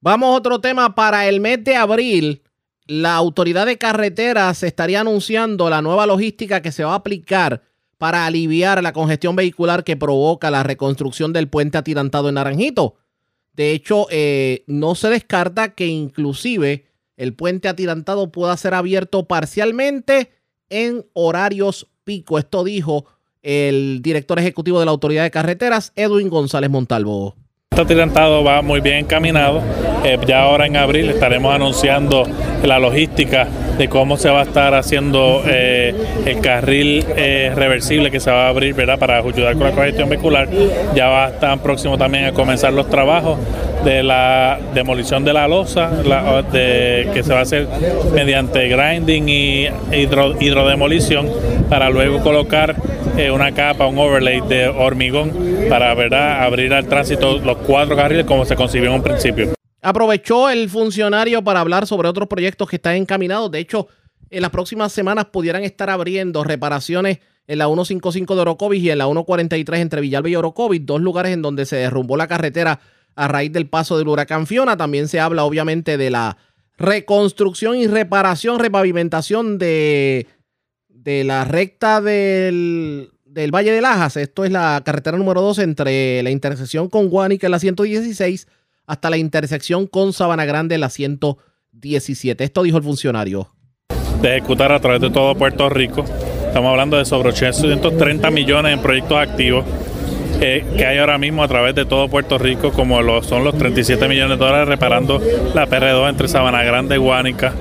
Vamos a otro tema. Para el mes de abril, la autoridad de carreteras estaría anunciando la nueva logística que se va a aplicar para aliviar la congestión vehicular que provoca la reconstrucción del puente atirantado en Naranjito. De hecho, eh, no se descarta que inclusive el puente atirantado pueda ser abierto parcialmente en horarios pico. Esto dijo el director ejecutivo de la Autoridad de Carreteras, Edwin González Montalvo. Este atirantado va muy bien encaminado. Eh, ya ahora en abril estaremos anunciando la logística de cómo se va a estar haciendo eh, el carril eh, reversible que se va a abrir ¿verdad? para ayudar con la congestión vehicular. Ya va a estar próximo también a comenzar los trabajos de la demolición de la losa de- que se va a hacer mediante grinding y hidro- hidrodemolición para luego colocar una capa, un overlay de hormigón para ¿verdad? abrir al tránsito los cuatro carriles como se concibió en un principio. Aprovechó el funcionario para hablar sobre otros proyectos que están encaminados. De hecho, en las próximas semanas pudieran estar abriendo reparaciones en la 155 de Orocovis y en la 143 entre Villalba y Orocovis, dos lugares en donde se derrumbó la carretera a raíz del paso del huracán Fiona. También se habla obviamente de la reconstrucción y reparación, repavimentación de de la recta del, del Valle de Lajas. Esto es la carretera número 2 entre la intersección con Guanica la 116 hasta la intersección con Sabana Grande la 117. Esto dijo el funcionario. De ejecutar a través de todo Puerto Rico. Estamos hablando de sobre 830 millones en proyectos activos eh, que hay ahora mismo a través de todo Puerto Rico, como son los 37 millones de dólares reparando la PR2 entre Sabana Grande y Guánica.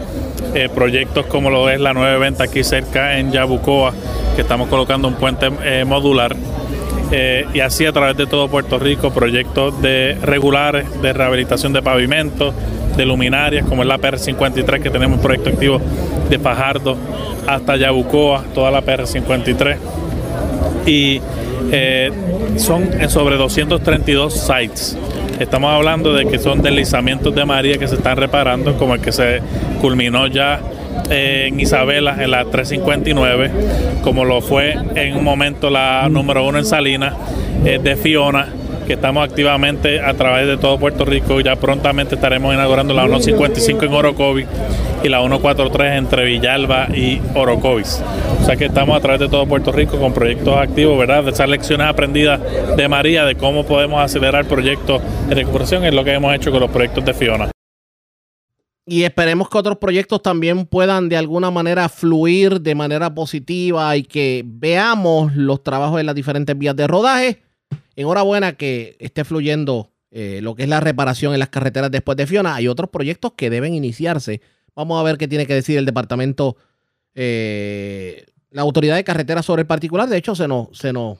Eh, proyectos como lo es la nueva venta aquí cerca en Yabucoa, que estamos colocando un puente eh, modular. y así a través de todo Puerto Rico, proyectos de regulares, de rehabilitación de pavimentos, de luminarias, como es la PR53 que tenemos proyecto activo de Fajardo hasta Yabucoa, toda la PR53. Y eh, son sobre 232 sites. Estamos hablando de que son deslizamientos de María que se están reparando, como el que se culminó ya eh, en Isabela en la 359, como lo fue en un momento la número uno en Salinas, eh, de Fiona que estamos activamente a través de todo Puerto Rico. Ya prontamente estaremos inaugurando la 155 en Orocovis y la 143 entre Villalba y Orocovis. O sea que estamos a través de todo Puerto Rico con proyectos activos, ¿verdad? De esas lecciones aprendidas de María de cómo podemos acelerar proyectos de recuperación es lo que hemos hecho con los proyectos de Fiona. Y esperemos que otros proyectos también puedan de alguna manera fluir de manera positiva y que veamos los trabajos en las diferentes vías de rodaje enhorabuena que esté fluyendo eh, lo que es la reparación en las carreteras después de Fiona. Hay otros proyectos que deben iniciarse. Vamos a ver qué tiene que decir el departamento, eh, la autoridad de carreteras sobre el particular. De hecho, se nos, se nos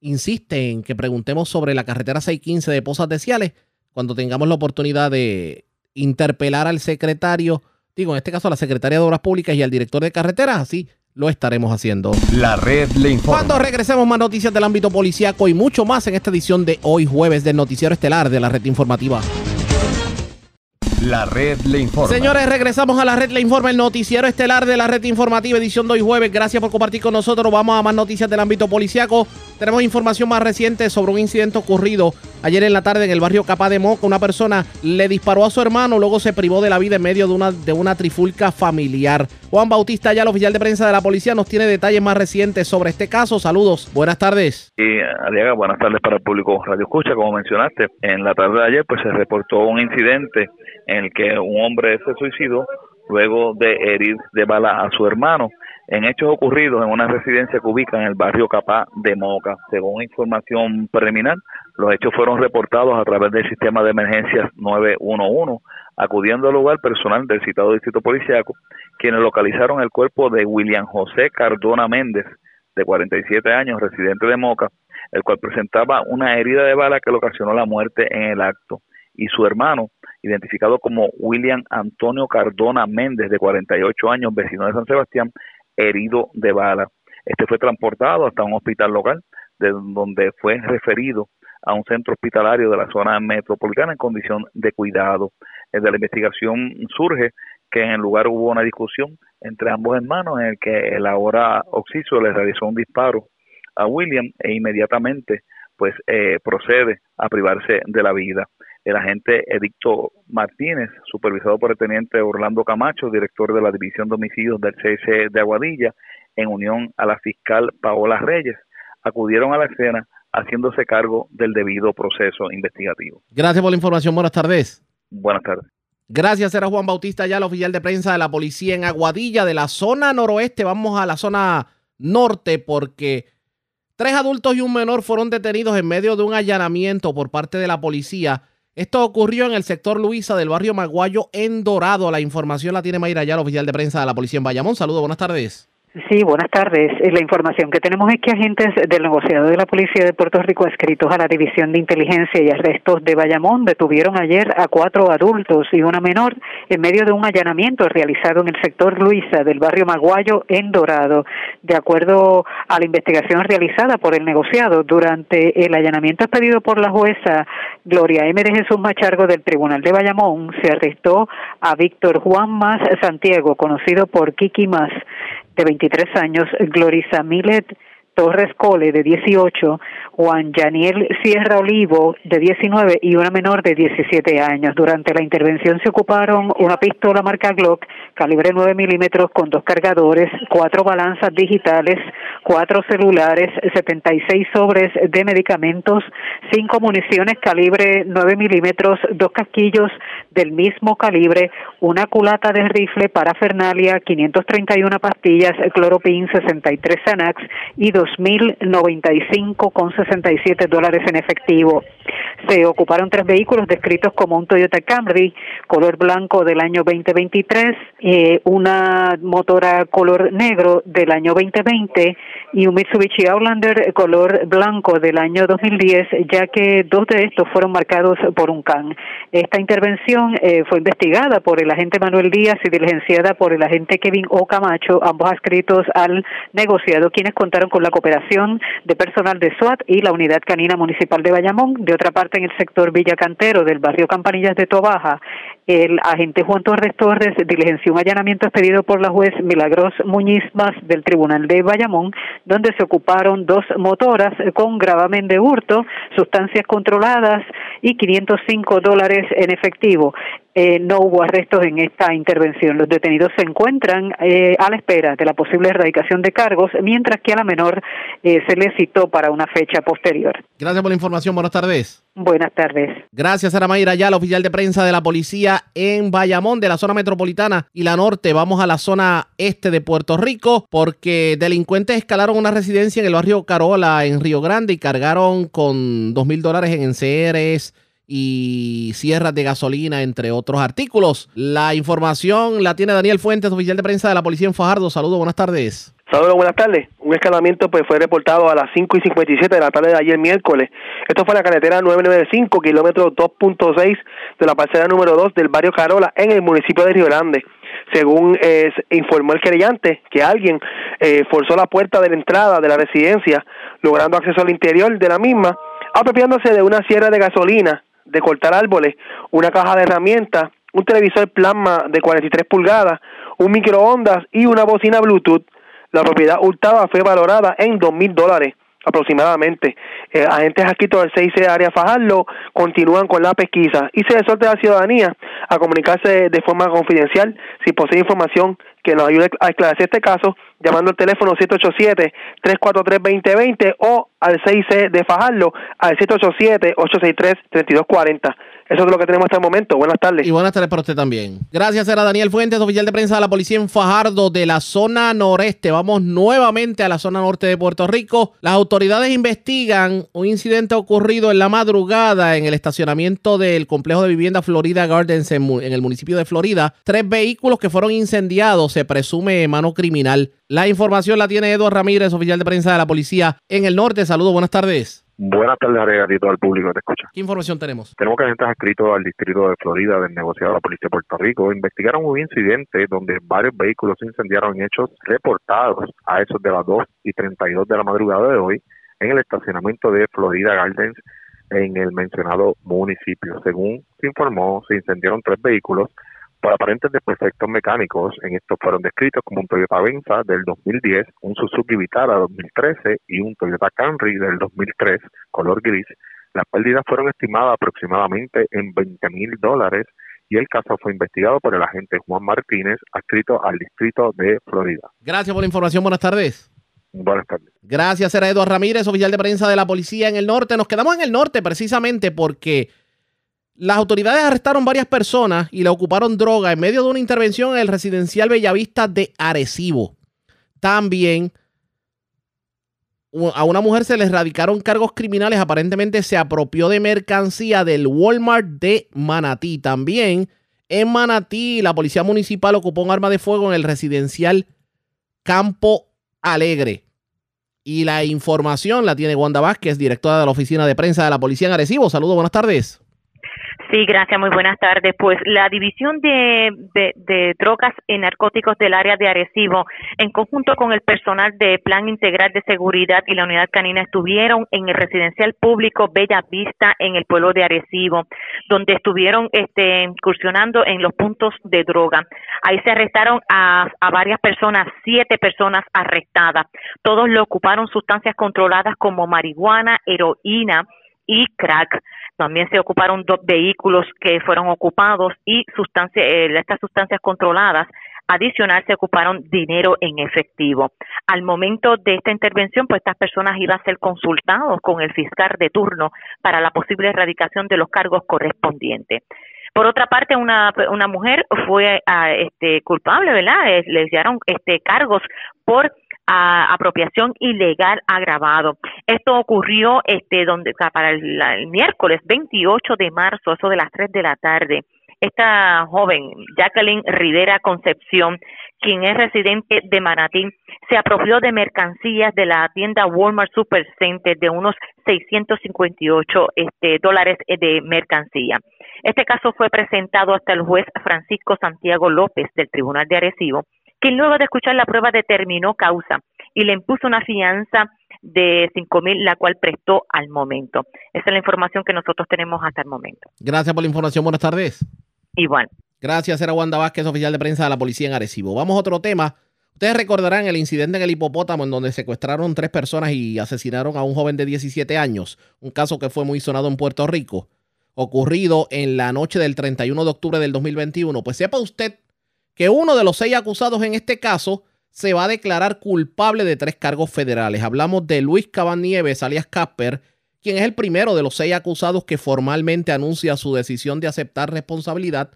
insiste en que preguntemos sobre la carretera 615 de Pozas de Ciales cuando tengamos la oportunidad de interpelar al secretario, digo, en este caso a la secretaria de Obras Públicas y al director de carreteras, así lo estaremos haciendo. La red le informa. Cuando regresemos más noticias del ámbito policiaco y mucho más en esta edición de hoy jueves del noticiero estelar de la red informativa. La red le informa. Señores, regresamos a la red le informa, el noticiero estelar de la red informativa, edición de hoy jueves. Gracias por compartir con nosotros. Vamos a más noticias del ámbito policiaco. Tenemos información más reciente sobre un incidente ocurrido ayer en la tarde en el barrio Capá de Moca. Una persona le disparó a su hermano, luego se privó de la vida en medio de una, de una trifulca familiar. Juan Bautista, ya el oficial de prensa de la policía, nos tiene detalles más recientes sobre este caso. Saludos, buenas tardes. Y Aliaga, buenas tardes para el público Radio Escucha. Como mencionaste, en la tarde de ayer pues se reportó un incidente en el que un hombre se suicidó luego de herir de bala a su hermano en hechos ocurridos en una residencia que ubica en el barrio Capá de Moca. Según información preliminar, los hechos fueron reportados a través del sistema de emergencias 911, acudiendo al lugar personal del citado distrito policiaco, quienes localizaron el cuerpo de William José Cardona Méndez, de 47 años, residente de Moca, el cual presentaba una herida de bala que le ocasionó la muerte en el acto, y su hermano, identificado como William Antonio Cardona Méndez, de 48 años, vecino de San Sebastián, herido de bala. Este fue transportado hasta un hospital local, de donde fue referido a un centro hospitalario de la zona metropolitana en condición de cuidado. De la investigación surge que en el lugar hubo una discusión entre ambos hermanos en el que el ahora Oxiso le realizó un disparo a William e inmediatamente pues eh, procede a privarse de la vida el agente Edicto Martínez, supervisado por el teniente Orlando Camacho, director de la División de Homicidios del CIC de Aguadilla, en unión a la fiscal Paola Reyes, acudieron a la escena haciéndose cargo del debido proceso investigativo. Gracias por la información. Buenas tardes. Buenas tardes. Gracias, era Juan Bautista, ya el oficial de prensa de la policía en Aguadilla, de la zona noroeste. Vamos a la zona norte porque tres adultos y un menor fueron detenidos en medio de un allanamiento por parte de la policía esto ocurrió en el sector Luisa del barrio Maguayo en Dorado. La información la tiene Mayra ya, el oficial de prensa de la policía en Bayamón. Saludos, buenas tardes. Sí, buenas tardes. Eh, la información que tenemos es que agentes del negociado de la Policía de Puerto Rico adscritos a la División de Inteligencia y Arrestos de Bayamón detuvieron ayer a cuatro adultos y una menor en medio de un allanamiento realizado en el sector Luisa del barrio Maguayo en Dorado. De acuerdo a la investigación realizada por el negociado, durante el allanamiento pedido por la jueza Gloria M. de Jesús Machargo del Tribunal de Bayamón, se arrestó a Víctor Juan Más Santiago, conocido por Kiki Más de 23 años, Glorisa Milet Torres Cole, de 18, Juan Yaniel Sierra Olivo, de 19, y una menor de 17 años. Durante la intervención se ocuparon una pistola marca Glock, calibre 9 milímetros, con dos cargadores, cuatro balanzas digitales, cuatro celulares, 76 sobres de medicamentos, cinco municiones calibre 9 milímetros, dos casquillos del mismo calibre, una culata de rifle para Fernalia, 531 pastillas, cloropin, 63 Xanax y 2.095 con 67 dólares en efectivo. Se ocuparon tres vehículos descritos como un Toyota Camry color blanco del año 2023, eh, una motora color negro del año 2020 y un Mitsubishi Outlander color blanco del año 2010, ya que dos de estos fueron marcados por un CAN. Esta intervención eh, fue investigada por el agente Manuel Díaz y diligenciada por el agente Kevin O. Camacho, ambos adscritos al negociado, quienes contaron con la cooperación de personal de SWAT y la Unidad Canina Municipal de Bayamón. De otra parte, en el sector Villa Cantero del barrio Campanillas de Tobaja, el agente Juan Torres Torres diligenció un allanamiento expedido por la juez Milagros Muñiz Más del Tribunal de Bayamón, donde se ocuparon dos motoras con gravamen de hurto, sustancias controladas y 505 dólares en efectivo. Eh, no hubo arrestos en esta intervención. Los detenidos se encuentran eh, a la espera de la posible erradicación de cargos, mientras que a la menor eh, se le citó para una fecha posterior. Gracias por la información. Buenas tardes. Buenas tardes. Gracias, Sara Mayra, ya la oficial de prensa de la policía en Bayamón, de la zona metropolitana y la norte. Vamos a la zona este de Puerto Rico, porque delincuentes escalaron una residencia en el barrio Carola, en Río Grande, y cargaron con dos mil dólares en enseres y sierras de gasolina, entre otros artículos. La información la tiene Daniel Fuentes, oficial de prensa de la policía en Fajardo. Saludos, buenas tardes. Saludos, buenas tardes. Un escalamiento pues fue reportado a las 5 y 57 de la tarde de ayer miércoles. Esto fue en la carretera 995, kilómetro 2.6 de la parcela número 2 del barrio Carola en el municipio de Río Grande. Según eh, informó el querellante, que alguien eh, forzó la puerta de la entrada de la residencia, logrando acceso al interior de la misma, apropiándose de una sierra de gasolina, de cortar árboles, una caja de herramientas, un televisor plasma de 43 pulgadas, un microondas y una bocina Bluetooth. La propiedad hurtada fue valorada en dos mil dólares aproximadamente. Eh, agentes adscritos del 6C Área Fajardo continúan con la pesquisa y se exhorta a la ciudadanía a comunicarse de forma confidencial si posee información que nos ayude a esclarecer este caso llamando al teléfono 787-343-2020 o al 6C de Fajardo al 787-863-3240. Eso es lo que tenemos hasta el momento. Buenas tardes. Y buenas tardes para usted también. Gracias, era Daniel Fuentes, oficial de prensa de la policía en Fajardo de la zona noreste. Vamos nuevamente a la zona norte de Puerto Rico. Las autoridades investigan un incidente ocurrido en la madrugada en el estacionamiento del complejo de vivienda Florida Gardens en, el municipio de Florida. Tres vehículos que fueron incendiados, se presume mano criminal. La información la tiene Eduardo Ramírez, oficial de prensa de la policía en el norte. Saludos, buenas tardes. Buenas tardes, Ariel, y todo el público que te escucha. ¿Qué información tenemos? Tenemos que agentes adscritos al distrito de Florida del negociado de la Policía de Puerto Rico investigaron un incidente donde varios vehículos se incendiaron en hechos reportados a esos de las 2 y 32 de la madrugada de hoy en el estacionamiento de Florida Gardens en el mencionado municipio. Según se informó, se incendiaron tres vehículos por aparentes desperfectos mecánicos. En estos fueron descritos como un Toyota Venza del 2010, un Suzuki Vitara 2013 y un Toyota Camry del 2003, color gris. Las pérdidas fueron estimadas aproximadamente en 20 mil dólares y el caso fue investigado por el agente Juan Martínez, adscrito al distrito de Florida. Gracias por la información. Buenas tardes. Buenas tardes. Gracias, era Eduardo Ramírez, oficial de prensa de la policía en el norte. Nos quedamos en el norte precisamente porque las autoridades arrestaron varias personas y le ocuparon droga en medio de una intervención en el residencial Bellavista de Arecibo. También a una mujer se le erradicaron cargos criminales. Aparentemente se apropió de mercancía del Walmart de Manatí. También en Manatí la policía municipal ocupó un arma de fuego en el residencial Campo Alegre. Y la información la tiene Wanda Vázquez, directora de la oficina de prensa de la policía en Arecibo. Saludos, buenas tardes. Sí, gracias, muy buenas tardes. Pues la División de, Drogas y Narcóticos del área de Arecibo, en conjunto con el personal de Plan Integral de Seguridad y la Unidad Canina, estuvieron en el residencial público Bella Vista en el pueblo de Arecibo, donde estuvieron este, incursionando en los puntos de droga. Ahí se arrestaron a, a varias personas, siete personas arrestadas. Todos le ocuparon sustancias controladas como marihuana, heroína y crack también se ocuparon dos vehículos que fueron ocupados y sustancias, eh, estas sustancias controladas. Adicional, se ocuparon dinero en efectivo. Al momento de esta intervención, pues estas personas iban a ser consultados con el fiscal de turno para la posible erradicación de los cargos correspondientes. Por otra parte, una, una mujer fue ah, este, culpable, ¿verdad? Eh, le dieron este, cargos por a apropiación ilegal agravado. Esto ocurrió este donde para el, miércoles 28 de marzo, eso de las 3 de la tarde. Esta joven, Jacqueline Rivera Concepción, quien es residente de Manatí, se apropió de mercancías de la tienda Walmart Supercenter de unos 658 este, dólares de mercancía. Este caso fue presentado hasta el juez Francisco Santiago López del Tribunal de Arecibo quien luego de escuchar la prueba determinó causa y le impuso una fianza de cinco mil, la cual prestó al momento. Esa es la información que nosotros tenemos hasta el momento. Gracias por la información. Buenas tardes. Igual. Gracias, era Wanda Vázquez, oficial de prensa de la policía en Arecibo. Vamos a otro tema. Ustedes recordarán el incidente en el hipopótamo en donde secuestraron tres personas y asesinaron a un joven de 17 años, un caso que fue muy sonado en Puerto Rico, ocurrido en la noche del 31 de octubre del 2021. Pues sepa usted que uno de los seis acusados en este caso se va a declarar culpable de tres cargos federales. Hablamos de Luis Cabanieves, alias Casper, quien es el primero de los seis acusados que formalmente anuncia su decisión de aceptar responsabilidad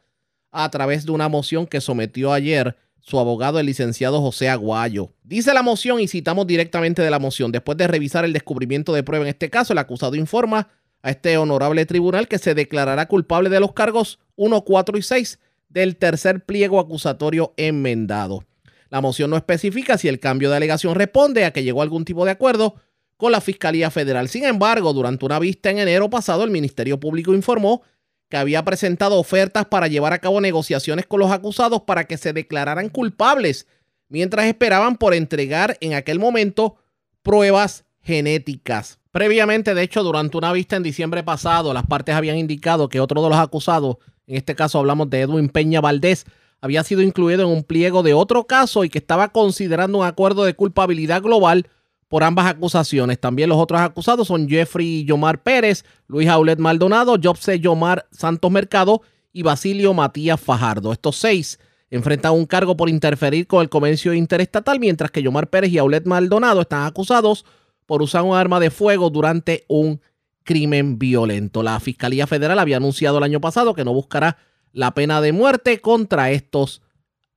a través de una moción que sometió ayer su abogado, el licenciado José Aguayo. Dice la moción y citamos directamente de la moción. Después de revisar el descubrimiento de prueba en este caso, el acusado informa a este honorable tribunal que se declarará culpable de los cargos 1, 4 y 6 del tercer pliego acusatorio enmendado. La moción no especifica si el cambio de alegación responde a que llegó a algún tipo de acuerdo con la Fiscalía Federal. Sin embargo, durante una vista en enero pasado, el Ministerio Público informó que había presentado ofertas para llevar a cabo negociaciones con los acusados para que se declararan culpables, mientras esperaban por entregar en aquel momento pruebas genéticas. Previamente, de hecho, durante una vista en diciembre pasado, las partes habían indicado que otro de los acusados en este caso hablamos de Edwin Peña Valdés, había sido incluido en un pliego de otro caso y que estaba considerando un acuerdo de culpabilidad global por ambas acusaciones. También los otros acusados son Jeffrey Yomar Pérez, Luis Aulet Maldonado, Jobse Yomar Santos Mercado y Basilio Matías Fajardo. Estos seis enfrentan un cargo por interferir con el comercio interestatal, mientras que Yomar Pérez y Aulet Maldonado están acusados por usar un arma de fuego durante un crimen violento. La Fiscalía Federal había anunciado el año pasado que no buscará la pena de muerte contra estos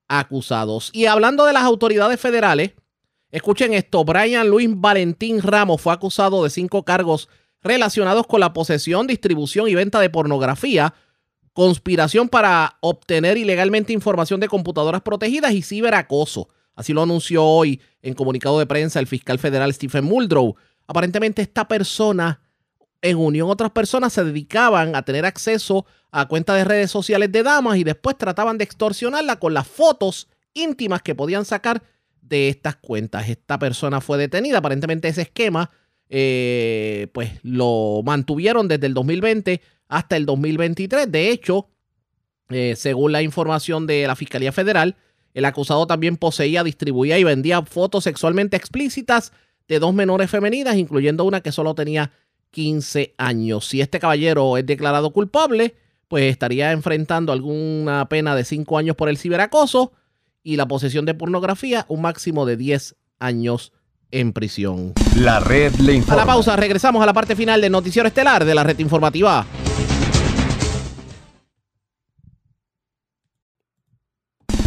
acusados. Y hablando de las autoridades federales, escuchen esto, Brian Luis Valentín Ramos fue acusado de cinco cargos relacionados con la posesión, distribución y venta de pornografía, conspiración para obtener ilegalmente información de computadoras protegidas y ciberacoso. Así lo anunció hoy en comunicado de prensa el fiscal federal Stephen Muldrow. Aparentemente esta persona en unión otras personas se dedicaban a tener acceso a cuentas de redes sociales de damas y después trataban de extorsionarla con las fotos íntimas que podían sacar de estas cuentas. Esta persona fue detenida. Aparentemente ese esquema eh, pues lo mantuvieron desde el 2020 hasta el 2023. De hecho, eh, según la información de la Fiscalía Federal, el acusado también poseía, distribuía y vendía fotos sexualmente explícitas de dos menores femeninas, incluyendo una que solo tenía 15 años. Si este caballero es declarado culpable, pues estaría enfrentando alguna pena de 5 años por el ciberacoso y la posesión de pornografía, un máximo de 10 años en prisión. La red le informa. A la pausa, regresamos a la parte final del noticiero estelar de la red informativa.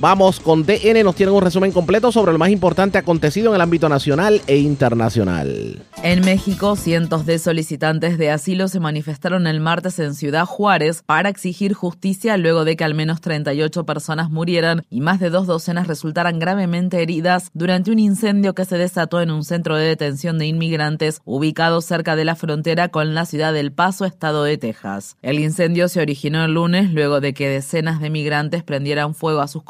Vamos con DN, nos tienen un resumen completo sobre lo más importante acontecido en el ámbito nacional e internacional. En México, cientos de solicitantes de asilo se manifestaron el martes en Ciudad Juárez para exigir justicia luego de que al menos 38 personas murieran y más de dos docenas resultaran gravemente heridas durante un incendio que se desató en un centro de detención de inmigrantes ubicado cerca de la frontera con la ciudad del Paso, estado de Texas. El incendio se originó el lunes luego de que decenas de migrantes prendieran fuego a sus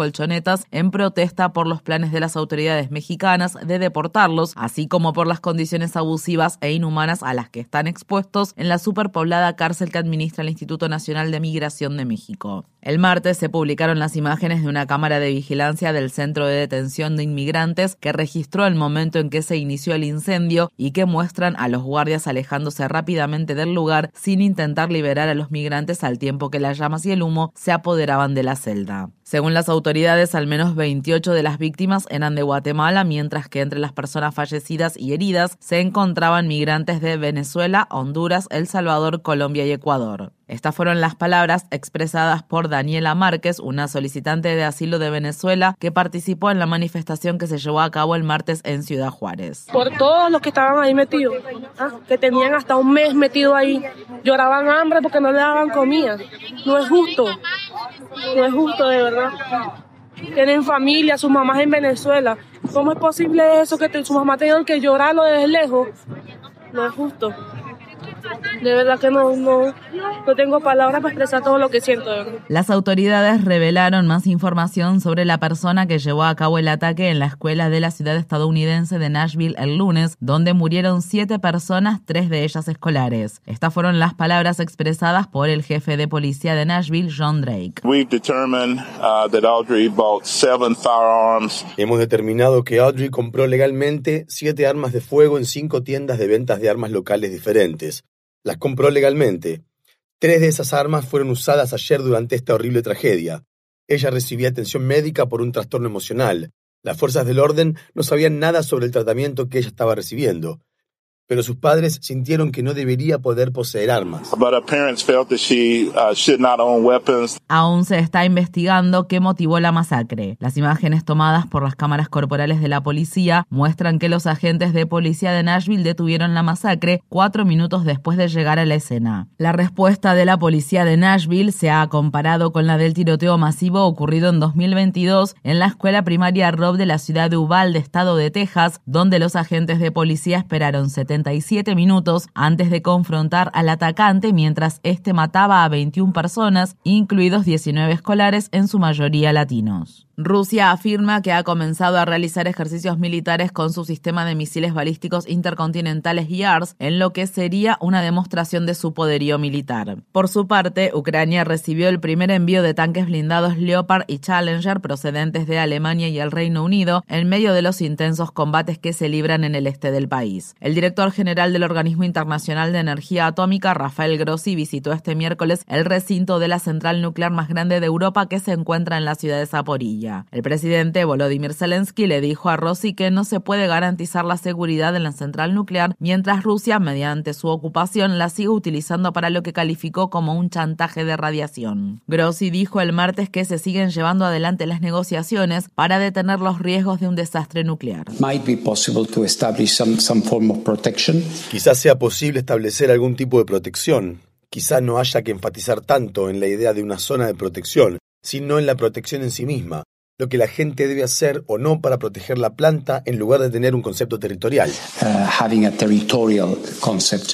en protesta por los planes de las autoridades mexicanas de deportarlos, así como por las condiciones abusivas e inhumanas a las que están expuestos en la superpoblada cárcel que administra el Instituto Nacional de Migración de México. El martes se publicaron las imágenes de una cámara de vigilancia del Centro de Detención de Inmigrantes que registró el momento en que se inició el incendio y que muestran a los guardias alejándose rápidamente del lugar sin intentar liberar a los migrantes al tiempo que las llamas y el humo se apoderaban de la celda. Según las autoridades, al menos 28 de las víctimas eran de Guatemala, mientras que entre las personas fallecidas y heridas se encontraban migrantes de Venezuela, Honduras, El Salvador, Colombia y Ecuador. Estas fueron las palabras expresadas por Daniela Márquez, una solicitante de asilo de Venezuela que participó en la manifestación que se llevó a cabo el martes en Ciudad Juárez. Por todos los que estaban ahí metidos, ¿ah? que tenían hasta un mes metido ahí, lloraban hambre porque no le daban comida. No es justo, no es justo de verdad. Tienen familia, sus mamás en Venezuela. ¿Cómo es posible eso que sus mamás tengan que llorarlo desde lejos? No es justo. De verdad que no, no, no tengo palabras para expresar todo lo que siento. Las autoridades revelaron más información sobre la persona que llevó a cabo el ataque en la escuela de la ciudad estadounidense de Nashville el lunes, donde murieron siete personas, tres de ellas escolares. Estas fueron las palabras expresadas por el jefe de policía de Nashville, John Drake. Uh, Hemos determinado que Audrey compró legalmente siete armas de fuego en cinco tiendas de ventas de armas locales diferentes. Las compró legalmente. Tres de esas armas fueron usadas ayer durante esta horrible tragedia. Ella recibía atención médica por un trastorno emocional. Las fuerzas del orden no sabían nada sobre el tratamiento que ella estaba recibiendo pero sus padres sintieron que no debería poder poseer armas. Uh, Aún se está investigando qué motivó la masacre. Las imágenes tomadas por las cámaras corporales de la policía muestran que los agentes de policía de Nashville detuvieron la masacre cuatro minutos después de llegar a la escena. La respuesta de la policía de Nashville se ha comparado con la del tiroteo masivo ocurrido en 2022 en la escuela primaria Rob de la ciudad de Uvalde, estado de Texas, donde los agentes de policía esperaron 70 minutos antes de confrontar al atacante mientras este mataba a 21 personas, incluidos 19 escolares, en su mayoría latinos. Rusia afirma que ha comenzado a realizar ejercicios militares con su sistema de misiles balísticos intercontinentales YARS, en lo que sería una demostración de su poderío militar. Por su parte, Ucrania recibió el primer envío de tanques blindados Leopard y Challenger procedentes de Alemania y el Reino Unido en medio de los intensos combates que se libran en el este del país. El director general del Organismo Internacional de Energía Atómica, Rafael Grossi, visitó este miércoles el recinto de la central nuclear más grande de Europa que se encuentra en la ciudad de Zaporilla. El presidente Volodymyr Zelensky le dijo a Rossi que no se puede garantizar la seguridad en la central nuclear mientras Rusia, mediante su ocupación, la sigue utilizando para lo que calificó como un chantaje de radiación. Grossi dijo el martes que se siguen llevando adelante las negociaciones para detener los riesgos de un desastre nuclear. Quizás sea posible establecer algún tipo de protección. Quizás no haya que enfatizar tanto en la idea de una zona de protección, sino en la protección en sí misma, lo que la gente debe hacer o no para proteger la planta en lugar de tener un concepto territorial. Uh,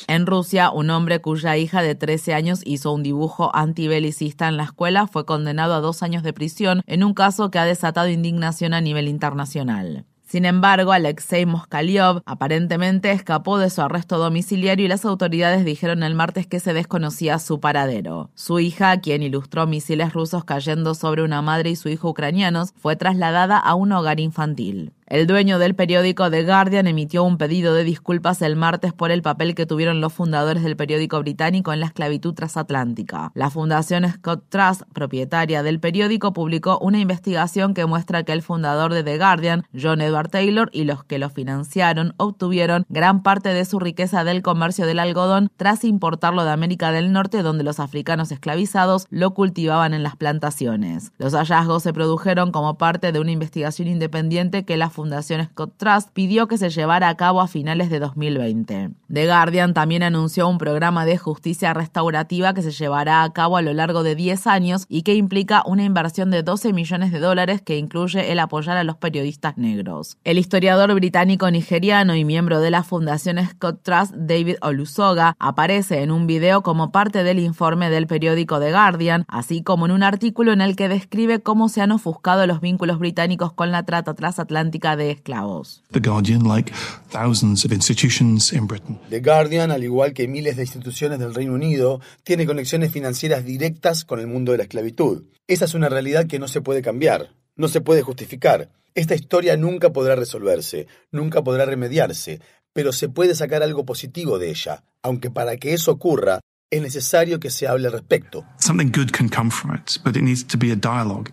en Rusia, un hombre cuya hija de 13 años hizo un dibujo antibelicista en la escuela fue condenado a dos años de prisión en un caso que ha desatado indignación a nivel internacional. Sin embargo, Alexei Moskaliov aparentemente escapó de su arresto domiciliario y las autoridades dijeron el martes que se desconocía su paradero. Su hija, quien ilustró misiles rusos cayendo sobre una madre y su hijo ucranianos, fue trasladada a un hogar infantil. El dueño del periódico The Guardian emitió un pedido de disculpas el martes por el papel que tuvieron los fundadores del periódico británico en la esclavitud transatlántica. La Fundación Scott Trust, propietaria del periódico, publicó una investigación que muestra que el fundador de The Guardian, John Edward Taylor, y los que lo financiaron obtuvieron gran parte de su riqueza del comercio del algodón tras importarlo de América del Norte, donde los africanos esclavizados lo cultivaban en las plantaciones. Los hallazgos se produjeron como parte de una investigación independiente que la Fundación Scott Trust pidió que se llevara a cabo a finales de 2020. The Guardian también anunció un programa de justicia restaurativa que se llevará a cabo a lo largo de 10 años y que implica una inversión de 12 millones de dólares que incluye el apoyar a los periodistas negros. El historiador británico nigeriano y miembro de la Fundación Scott Trust, David Olusoga, aparece en un video como parte del informe del periódico The Guardian, así como en un artículo en el que describe cómo se han ofuscado los vínculos británicos con la trata transatlántica de esclavos. The Guardian, like thousands of institutions in Britain. The Guardian, al igual que miles de instituciones del Reino Unido, tiene conexiones financieras directas con el mundo de la esclavitud. Esa es una realidad que no se puede cambiar, no se puede justificar. Esta historia nunca podrá resolverse, nunca podrá remediarse, pero se puede sacar algo positivo de ella, aunque para que eso ocurra es necesario que se hable al respecto.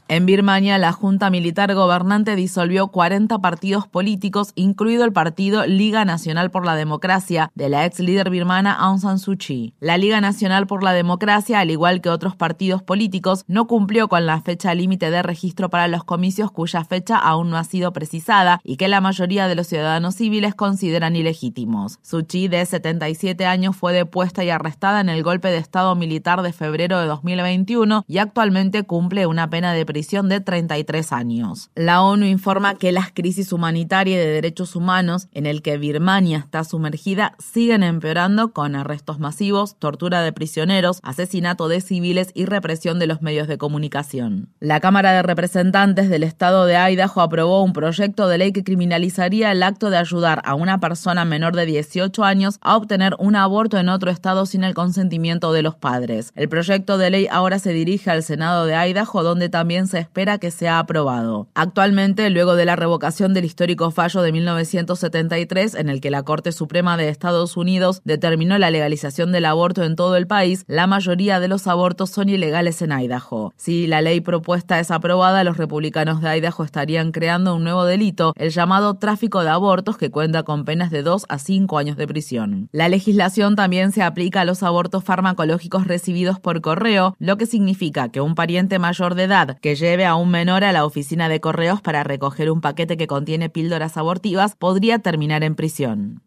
En Birmania, la Junta Militar Gobernante disolvió 40 partidos políticos, incluido el partido Liga Nacional por la Democracia de la ex líder birmana Aung San Suu Kyi. La Liga Nacional por la Democracia, al igual que otros partidos políticos, no cumplió con la fecha límite de registro para los comicios cuya fecha aún no ha sido precisada y que la mayoría de los ciudadanos civiles consideran ilegítimos. Suu Kyi, de 77 años, fue depuesta y arrestada en el golpe de Estado militar de febrero de 2021 y actualmente cumple una pena de prisión de 33 años. La ONU informa que las crisis humanitarias y de derechos humanos en el que Birmania está sumergida siguen empeorando con arrestos masivos, tortura de prisioneros, asesinato de civiles y represión de los medios de comunicación. La Cámara de Representantes del Estado de Idaho aprobó un proyecto de ley que criminalizaría el acto de ayudar a una persona menor de 18 años a obtener un aborto en otro estado sin el consentimiento de los padres. El proyecto de ley ahora se dirige al Senado de Idaho, donde también se espera que sea aprobado. Actualmente, luego de la revocación del histórico fallo de 1973, en el que la Corte Suprema de Estados Unidos determinó la legalización del aborto en todo el país, la mayoría de los abortos son ilegales en Idaho. Si la ley propuesta es aprobada, los republicanos de Idaho estarían creando un nuevo delito, el llamado tráfico de abortos, que cuenta con penas de 2 a 5 años de prisión. La legislación también se aplica a los abortos farmacológicos recibidos por correo, lo que significa que un pariente mayor de edad que lleve a un menor a la oficina de correos para recoger un paquete que contiene píldoras abortivas podría terminar en prisión.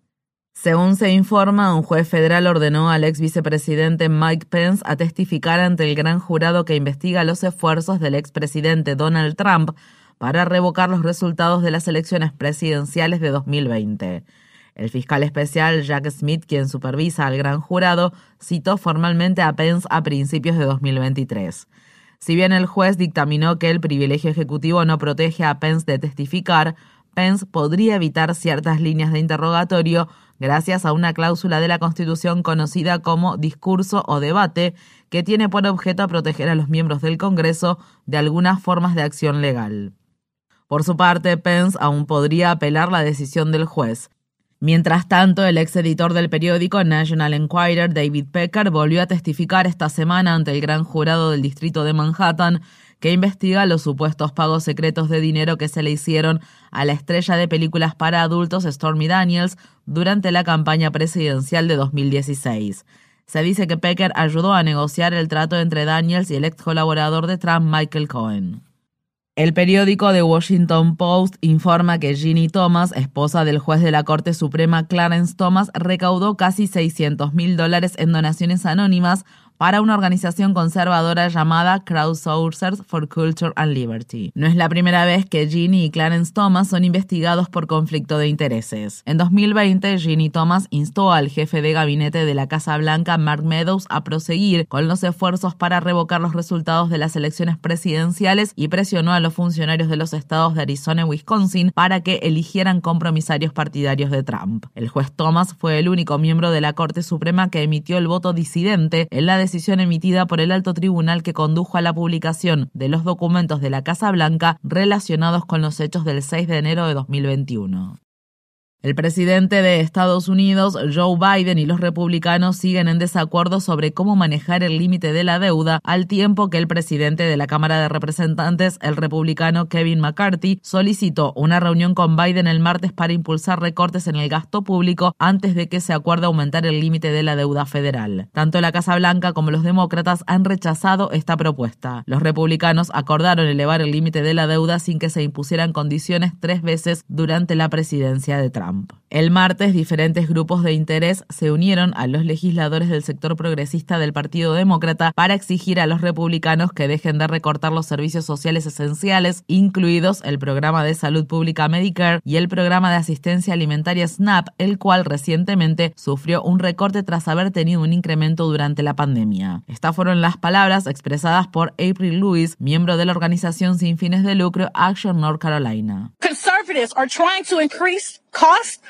Según se informa, un juez federal ordenó al ex vicepresidente Mike Pence a testificar ante el gran jurado que investiga los esfuerzos del expresidente Donald Trump para revocar los resultados de las elecciones presidenciales de 2020. El fiscal especial Jack Smith, quien supervisa al gran jurado, citó formalmente a Pence a principios de 2023. Si bien el juez dictaminó que el privilegio ejecutivo no protege a Pence de testificar, Pence podría evitar ciertas líneas de interrogatorio gracias a una cláusula de la Constitución conocida como discurso o debate, que tiene por objeto proteger a los miembros del Congreso de algunas formas de acción legal. Por su parte, Pence aún podría apelar la decisión del juez. Mientras tanto, el ex editor del periódico National Enquirer, David Pecker, volvió a testificar esta semana ante el gran jurado del distrito de Manhattan que investiga los supuestos pagos secretos de dinero que se le hicieron a la estrella de películas para adultos Stormy Daniels durante la campaña presidencial de 2016. Se dice que Pecker ayudó a negociar el trato entre Daniels y el ex colaborador de Trump, Michael Cohen. El periódico The Washington Post informa que Ginny Thomas, esposa del juez de la Corte Suprema Clarence Thomas, recaudó casi 600 mil dólares en donaciones anónimas para una organización conservadora llamada Crowdsourcers for Culture and Liberty. No es la primera vez que Ginny y Clarence Thomas son investigados por conflicto de intereses. En 2020, Ginny Thomas instó al jefe de gabinete de la Casa Blanca, Mark Meadows, a proseguir con los esfuerzos para revocar los resultados de las elecciones presidenciales y presionó a los funcionarios de los estados de Arizona y Wisconsin para que eligieran compromisarios partidarios de Trump. El juez Thomas fue el único miembro de la Corte Suprema que emitió el voto disidente en la decisión emitida por el alto tribunal que condujo a la publicación de los documentos de la Casa Blanca relacionados con los hechos del 6 de enero de 2021. El presidente de Estados Unidos, Joe Biden, y los republicanos siguen en desacuerdo sobre cómo manejar el límite de la deuda, al tiempo que el presidente de la Cámara de Representantes, el republicano Kevin McCarthy, solicitó una reunión con Biden el martes para impulsar recortes en el gasto público antes de que se acuerde aumentar el límite de la deuda federal. Tanto la Casa Blanca como los demócratas han rechazado esta propuesta. Los republicanos acordaron elevar el límite de la deuda sin que se impusieran condiciones tres veces durante la presidencia de Trump. El martes, diferentes grupos de interés se unieron a los legisladores del sector progresista del Partido Demócrata para exigir a los republicanos que dejen de recortar los servicios sociales esenciales, incluidos el programa de salud pública Medicare y el programa de asistencia alimentaria SNAP, el cual recientemente sufrió un recorte tras haber tenido un incremento durante la pandemia. Estas fueron las palabras expresadas por April Lewis, miembro de la organización sin fines de lucro Action North Carolina. cost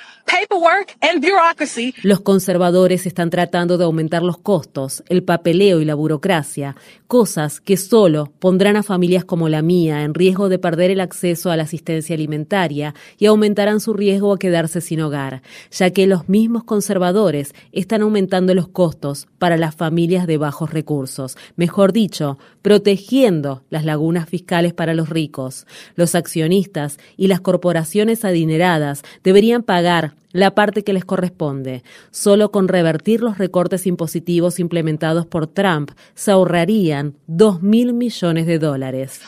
Los conservadores están tratando de aumentar los costos, el papeleo y la burocracia, cosas que solo pondrán a familias como la mía en riesgo de perder el acceso a la asistencia alimentaria y aumentarán su riesgo a quedarse sin hogar, ya que los mismos conservadores están aumentando los costos para las familias de bajos recursos, mejor dicho, protegiendo las lagunas fiscales para los ricos. Los accionistas y las corporaciones adineradas deberían pagar la parte que les corresponde. Solo con revertir los recortes impositivos implementados por Trump se ahorrarían 2 mil millones de dólares.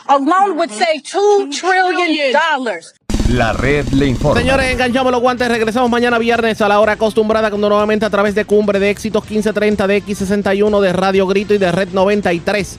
La red le informa. Señores, enganchamos los guantes. Regresamos mañana viernes a la hora acostumbrada, cuando nuevamente a través de Cumbre de Éxitos 1530 de X61 de Radio Grito y de Red 93